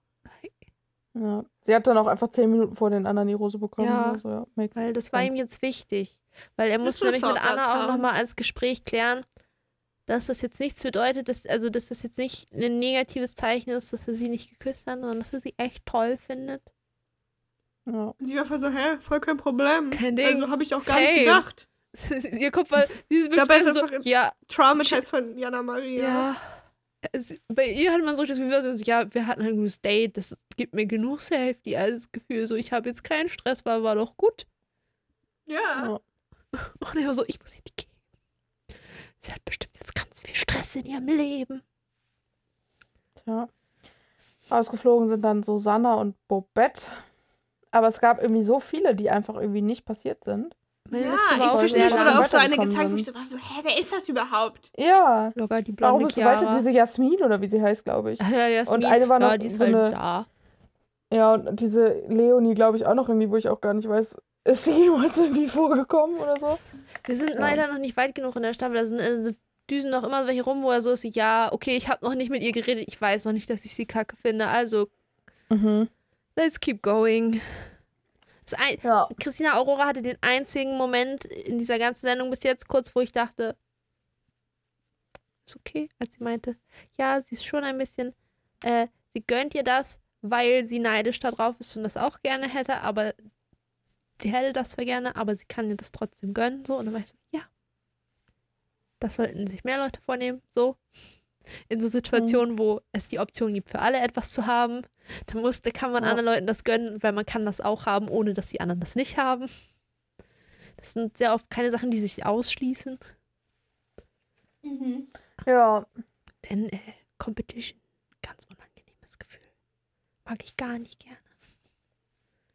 Ja. Sie hat dann auch einfach zehn Minuten vor den anderen die Rose bekommen. Ja. Also, ja. Weil das war ihm jetzt wichtig. Weil er Das musste nämlich mit Anna auch nochmal als Gespräch klären, dass das jetzt nichts bedeutet, dass, also dass das jetzt nicht ein negatives Zeichen ist, dass er sie nicht geküsst hat, sondern dass er sie echt toll findet. Ja. Sie war voll so, hä, voll kein Problem. Kein Ding. Also habe ich auch gar Same. nicht gedacht. (laughs) Ihr Kopf war, sie ist Dabei wirklich ist so, ja, Traumatized von Jana Maria. ja. Es, bei ihr hat man so das Gefühl, so, ja, wir hatten ein gutes Date, das gibt mir genug Safety als Gefühl, so, ich habe jetzt keinen Stress, war, war doch gut. Ja. Ja. Und er war so, ich muss in die gehen. Sie hat bestimmt jetzt ganz viel Stress in ihrem Leben. Tja. Ausgeflogen sind dann Susanna und Bobette. Aber es gab irgendwie so viele, die einfach irgendwie nicht passiert sind. Ja, ich zwischendurch wurde auch so eine gezeigt, wo ich so war so, hä, wer ist das überhaupt? Ja. Locker die Warum blonde ist es weiter diese Jasmin oder wie sie heißt, glaube ich. (laughs) Ja, Jasmin. Und eine war noch ja, die ist so halt eine- da. Ja, und diese Leonie, glaube ich, auch noch irgendwie, wo ich auch gar nicht weiß, ist sie (laughs) jemals irgendwie vorgekommen oder so? Wir sind Ja. leider noch nicht weit genug in der Staffel. Da sind, äh, düsen noch immer welche rum, wo er so ist, ja, okay, ich habe noch nicht mit ihr geredet. Ich weiß noch nicht, dass ich sie kacke finde. Also, Mhm. let's keep going. Ein Ja. Christina Aurora hatte den einzigen Moment in dieser ganzen Sendung bis jetzt kurz, wo ich dachte, ist okay, als sie meinte, ja, sie ist schon ein bisschen äh, sie gönnt ihr das, weil sie neidisch darauf ist und das auch gerne hätte, aber sie hätte das zwar gerne, aber sie kann ihr das trotzdem gönnen, so. Und dann war ich so, ja. Das sollten sich mehr Leute vornehmen, so. In so Situationen, wo es die Option gibt, für alle etwas zu haben, da, muss, da kann man Ja. anderen Leuten das gönnen, weil man kann das auch haben, ohne dass die anderen das nicht haben. Das sind sehr oft keine Sachen, die sich ausschließen. Mhm. Ja. Denn äh, Competition, ganz unangenehmes Gefühl. Mag ich gar nicht gerne.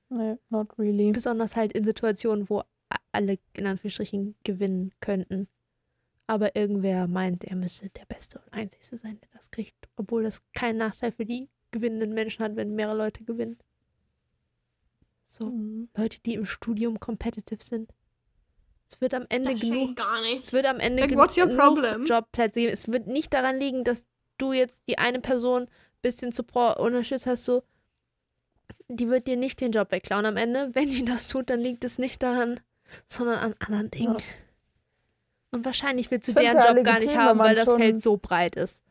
Nee, not really. Besonders halt in Situationen, wo alle in Anführungsstrichen gewinnen könnten. Aber irgendwer meint, er müsse der Beste und Einzigste sein, der das kriegt. Obwohl das keinen Nachteil für die gewinnenden Menschen hat, wenn mehrere Leute gewinnen. So, Mhm. Leute, die im Studium competitive sind. Es wird am Ende Das genug gar nicht. Es wird am Ende Like, genug, what's your genug problem? Jobplätze geben. Es wird nicht daran liegen, dass du jetzt die eine Person ein bisschen Support unterstützt hast, so. Die wird dir nicht den Job wegklauen am Ende. Wenn die das tut, dann liegt es nicht daran, sondern an anderen Dingen. Ja. Und wahrscheinlich willst du deren ja Job gar legitim, nicht wenn haben, weil das schon- Feld so breit ist.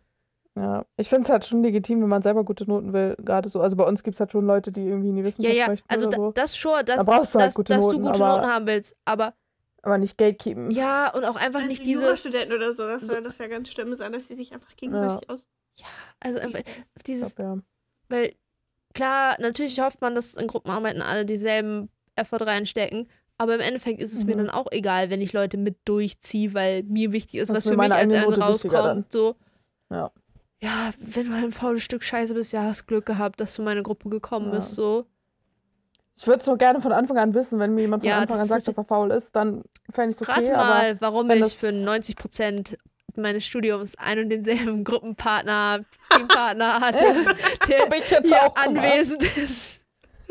Ja, ich finde es halt schon legitim, wenn man selber gute Noten will, gerade so. Also bei uns gibt es halt schon Leute, die irgendwie in die Ja, Wissenschaft ja, möchten also so. das schon, dass, Da brauchst du halt dass, gute dass Noten, du gute aber- Noten haben willst. Aber Aber nicht Gatekeepen. ja, und auch einfach Also nicht für diese. Jurastudenten oder so, das so- soll das ja ganz schlimm sein, dass die sich einfach gegenseitig aus. Also einfach dieses glaub, ja. Weil klar, natürlich hofft man, dass in Gruppenarbeiten alle dieselben Effort reinstecken. Aber im Endeffekt ist es mir Mhm. dann auch egal, wenn ich Leute mit durchziehe, weil mir wichtig ist, was mir für mich als einen rauskommt. So, Ja. ja, wenn du halt ein faules Stück Scheiße bist, ja, hast Glück gehabt, dass du in meine Gruppe gekommen Ja. bist. So. Ich würde es nur gerne von Anfang an wissen, wenn mir jemand von Ja, Anfang an sagt, dass er faul ist, dann fände ich es okay. Rat mal, warum ich für 90 Prozent meines Studiums ein und denselben Gruppenpartner, Teampartner (laughs) hatte, (laughs) der ich jetzt hier auch gemacht. anwesend ist.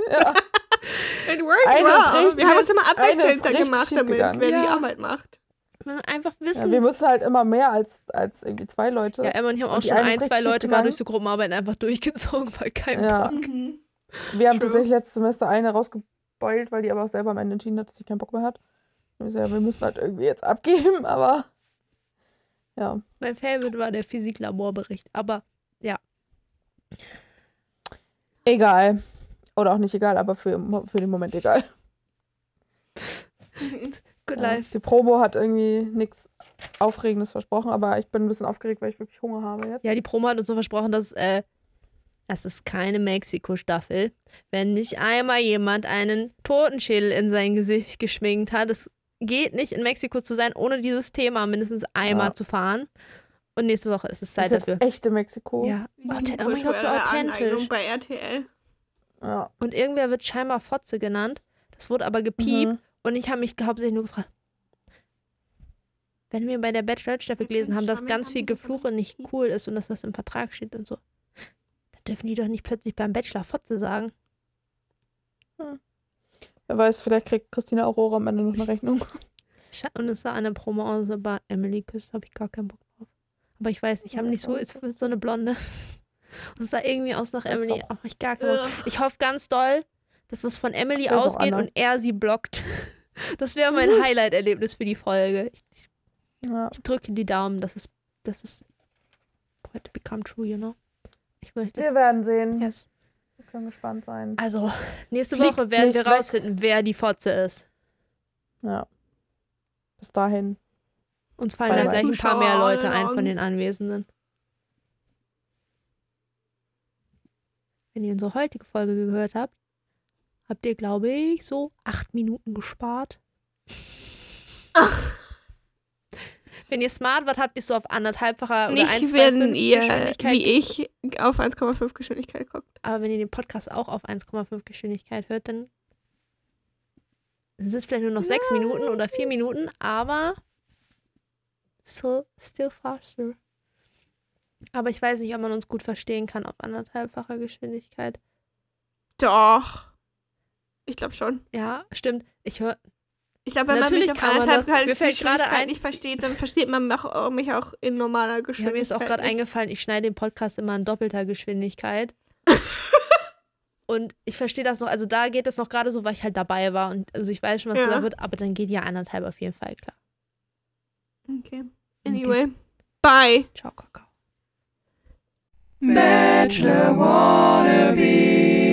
Ja. (laughs) It worked Eine ist well. richtig- Wir haben uns immer abwechselnd gemacht, damit gegangen. wer die Ja. Arbeit macht. Man einfach ja, wissen. wir müssen halt immer mehr als, als irgendwie zwei Leute. Ja, Emma und ich haben auch die schon ein, zwei Leute mal gegangen. durch so Gruppenarbeiten einfach (laughs) durchgezogen, weil kein Ja. Bock. Mhm. Wir haben True. tatsächlich letztes Semester eine rausgebeult, weil die aber auch selber am Ende entschieden hat, dass sie keinen Bock mehr hat. So, ja, wir müssen halt irgendwie jetzt abgeben, (laughs) aber ja. Mein Favorite war der Physiklaborbericht, aber Egal. Oder auch nicht egal, aber für, für den Moment egal. (laughs) good Ja. life. Die Promo hat irgendwie nichts Aufregendes versprochen, aber ich bin ein bisschen aufgeregt, weil ich wirklich Hunger habe jetzt. Ja, die Promo hat uns so versprochen, dass äh, es ist keine Mexiko-Staffel. Wenn nicht einmal jemand einen Totenschädel in sein Gesicht geschminkt hat, es geht nicht in Mexiko zu sein, ohne dieses Thema mindestens einmal Ja. zu fahren. Und nächste Woche ist es Das Zeit ist dafür. jetzt echte Mexiko. Ja. Authent- Oh mein Gott, so Kulturelle Aneignung authentisch. bei RTL. Ja. Und irgendwer wird scheinbar Fotze genannt. Das wurde aber gepiept. Mhm. Und ich habe mich hauptsächlich nur gefragt, wenn wir bei der Bachelor-Staffel gelesen haben, dass ganz viel Gefluche nicht cool ist und dass das im Vertrag steht und so, da dürfen die doch nicht plötzlich beim Bachelor Fotze sagen. Wer weiß, vielleicht kriegt Christina Aurora am Ende noch eine Rechnung. (laughs) (laughs) Und es sah der Promo aus, aber Emily küsst, habe ich gar keinen Bock drauf. Aber ich weiß, ich habe nicht so, ist so eine Blonde. Und es sah irgendwie aus nach Emily. auch- Ach, ich gar. Ich hoffe ganz doll, dass es von Emily Das auch ausgeht und er sie blockt. (laughs) Das wäre mein (laughs) Highlight-Erlebnis für die Folge. Ich, ich Ja. Ich drücke die Daumen, dass es, dass es heute become true, you know? Ich möchte. Wir werden sehen. Yes. Wir können gespannt sein. Also, nächste Fliegt Woche werden nicht wir weg. rausfinden, wer die Fotze ist. Ja. Bis dahin. Uns fallen dann gleich ein paar mehr Leute ein von den Anwesenden. Wenn ihr unsere heutige Folge gehört habt, habt ihr, glaube ich, so acht Minuten gespart. (laughs) Wenn ihr smart wart, habt ihr so auf anderthalbfacher oder Nicht, wenn 1,25 ihr, Geschwindigkeit wie ich, auf 1,5 Geschwindigkeit guckt. Aber wenn ihr den Podcast auch auf 1,5 Geschwindigkeit hört, dann sind es vielleicht nur noch sechs Minuten oder vier Minuten, aber still, still faster. Aber ich weiß nicht, ob man uns gut verstehen kann auf anderthalbfacher Geschwindigkeit. Doch. Ich glaube schon. Ja, stimmt. Ich höre. Ich glaube, wenn Natürlich man mich auf anderthalb das. Mir fällt gerade Geschwindigkeit ein- nicht versteht, dann versteht man mich auch, mich auch in normaler Ja, Geschwindigkeit. mir ist auch gerade eingefallen, ich schneide den Podcast immer in doppelter Geschwindigkeit. (laughs) Und ich verstehe das noch, also da geht es noch gerade so, weil ich halt dabei war und also ich weiß schon, was Ja. gesagt wird, aber dann geht ja anderthalb auf jeden Fall klar. Okay. Anyway. Bye. Ciao, Kakao. Bachelor Wannabe.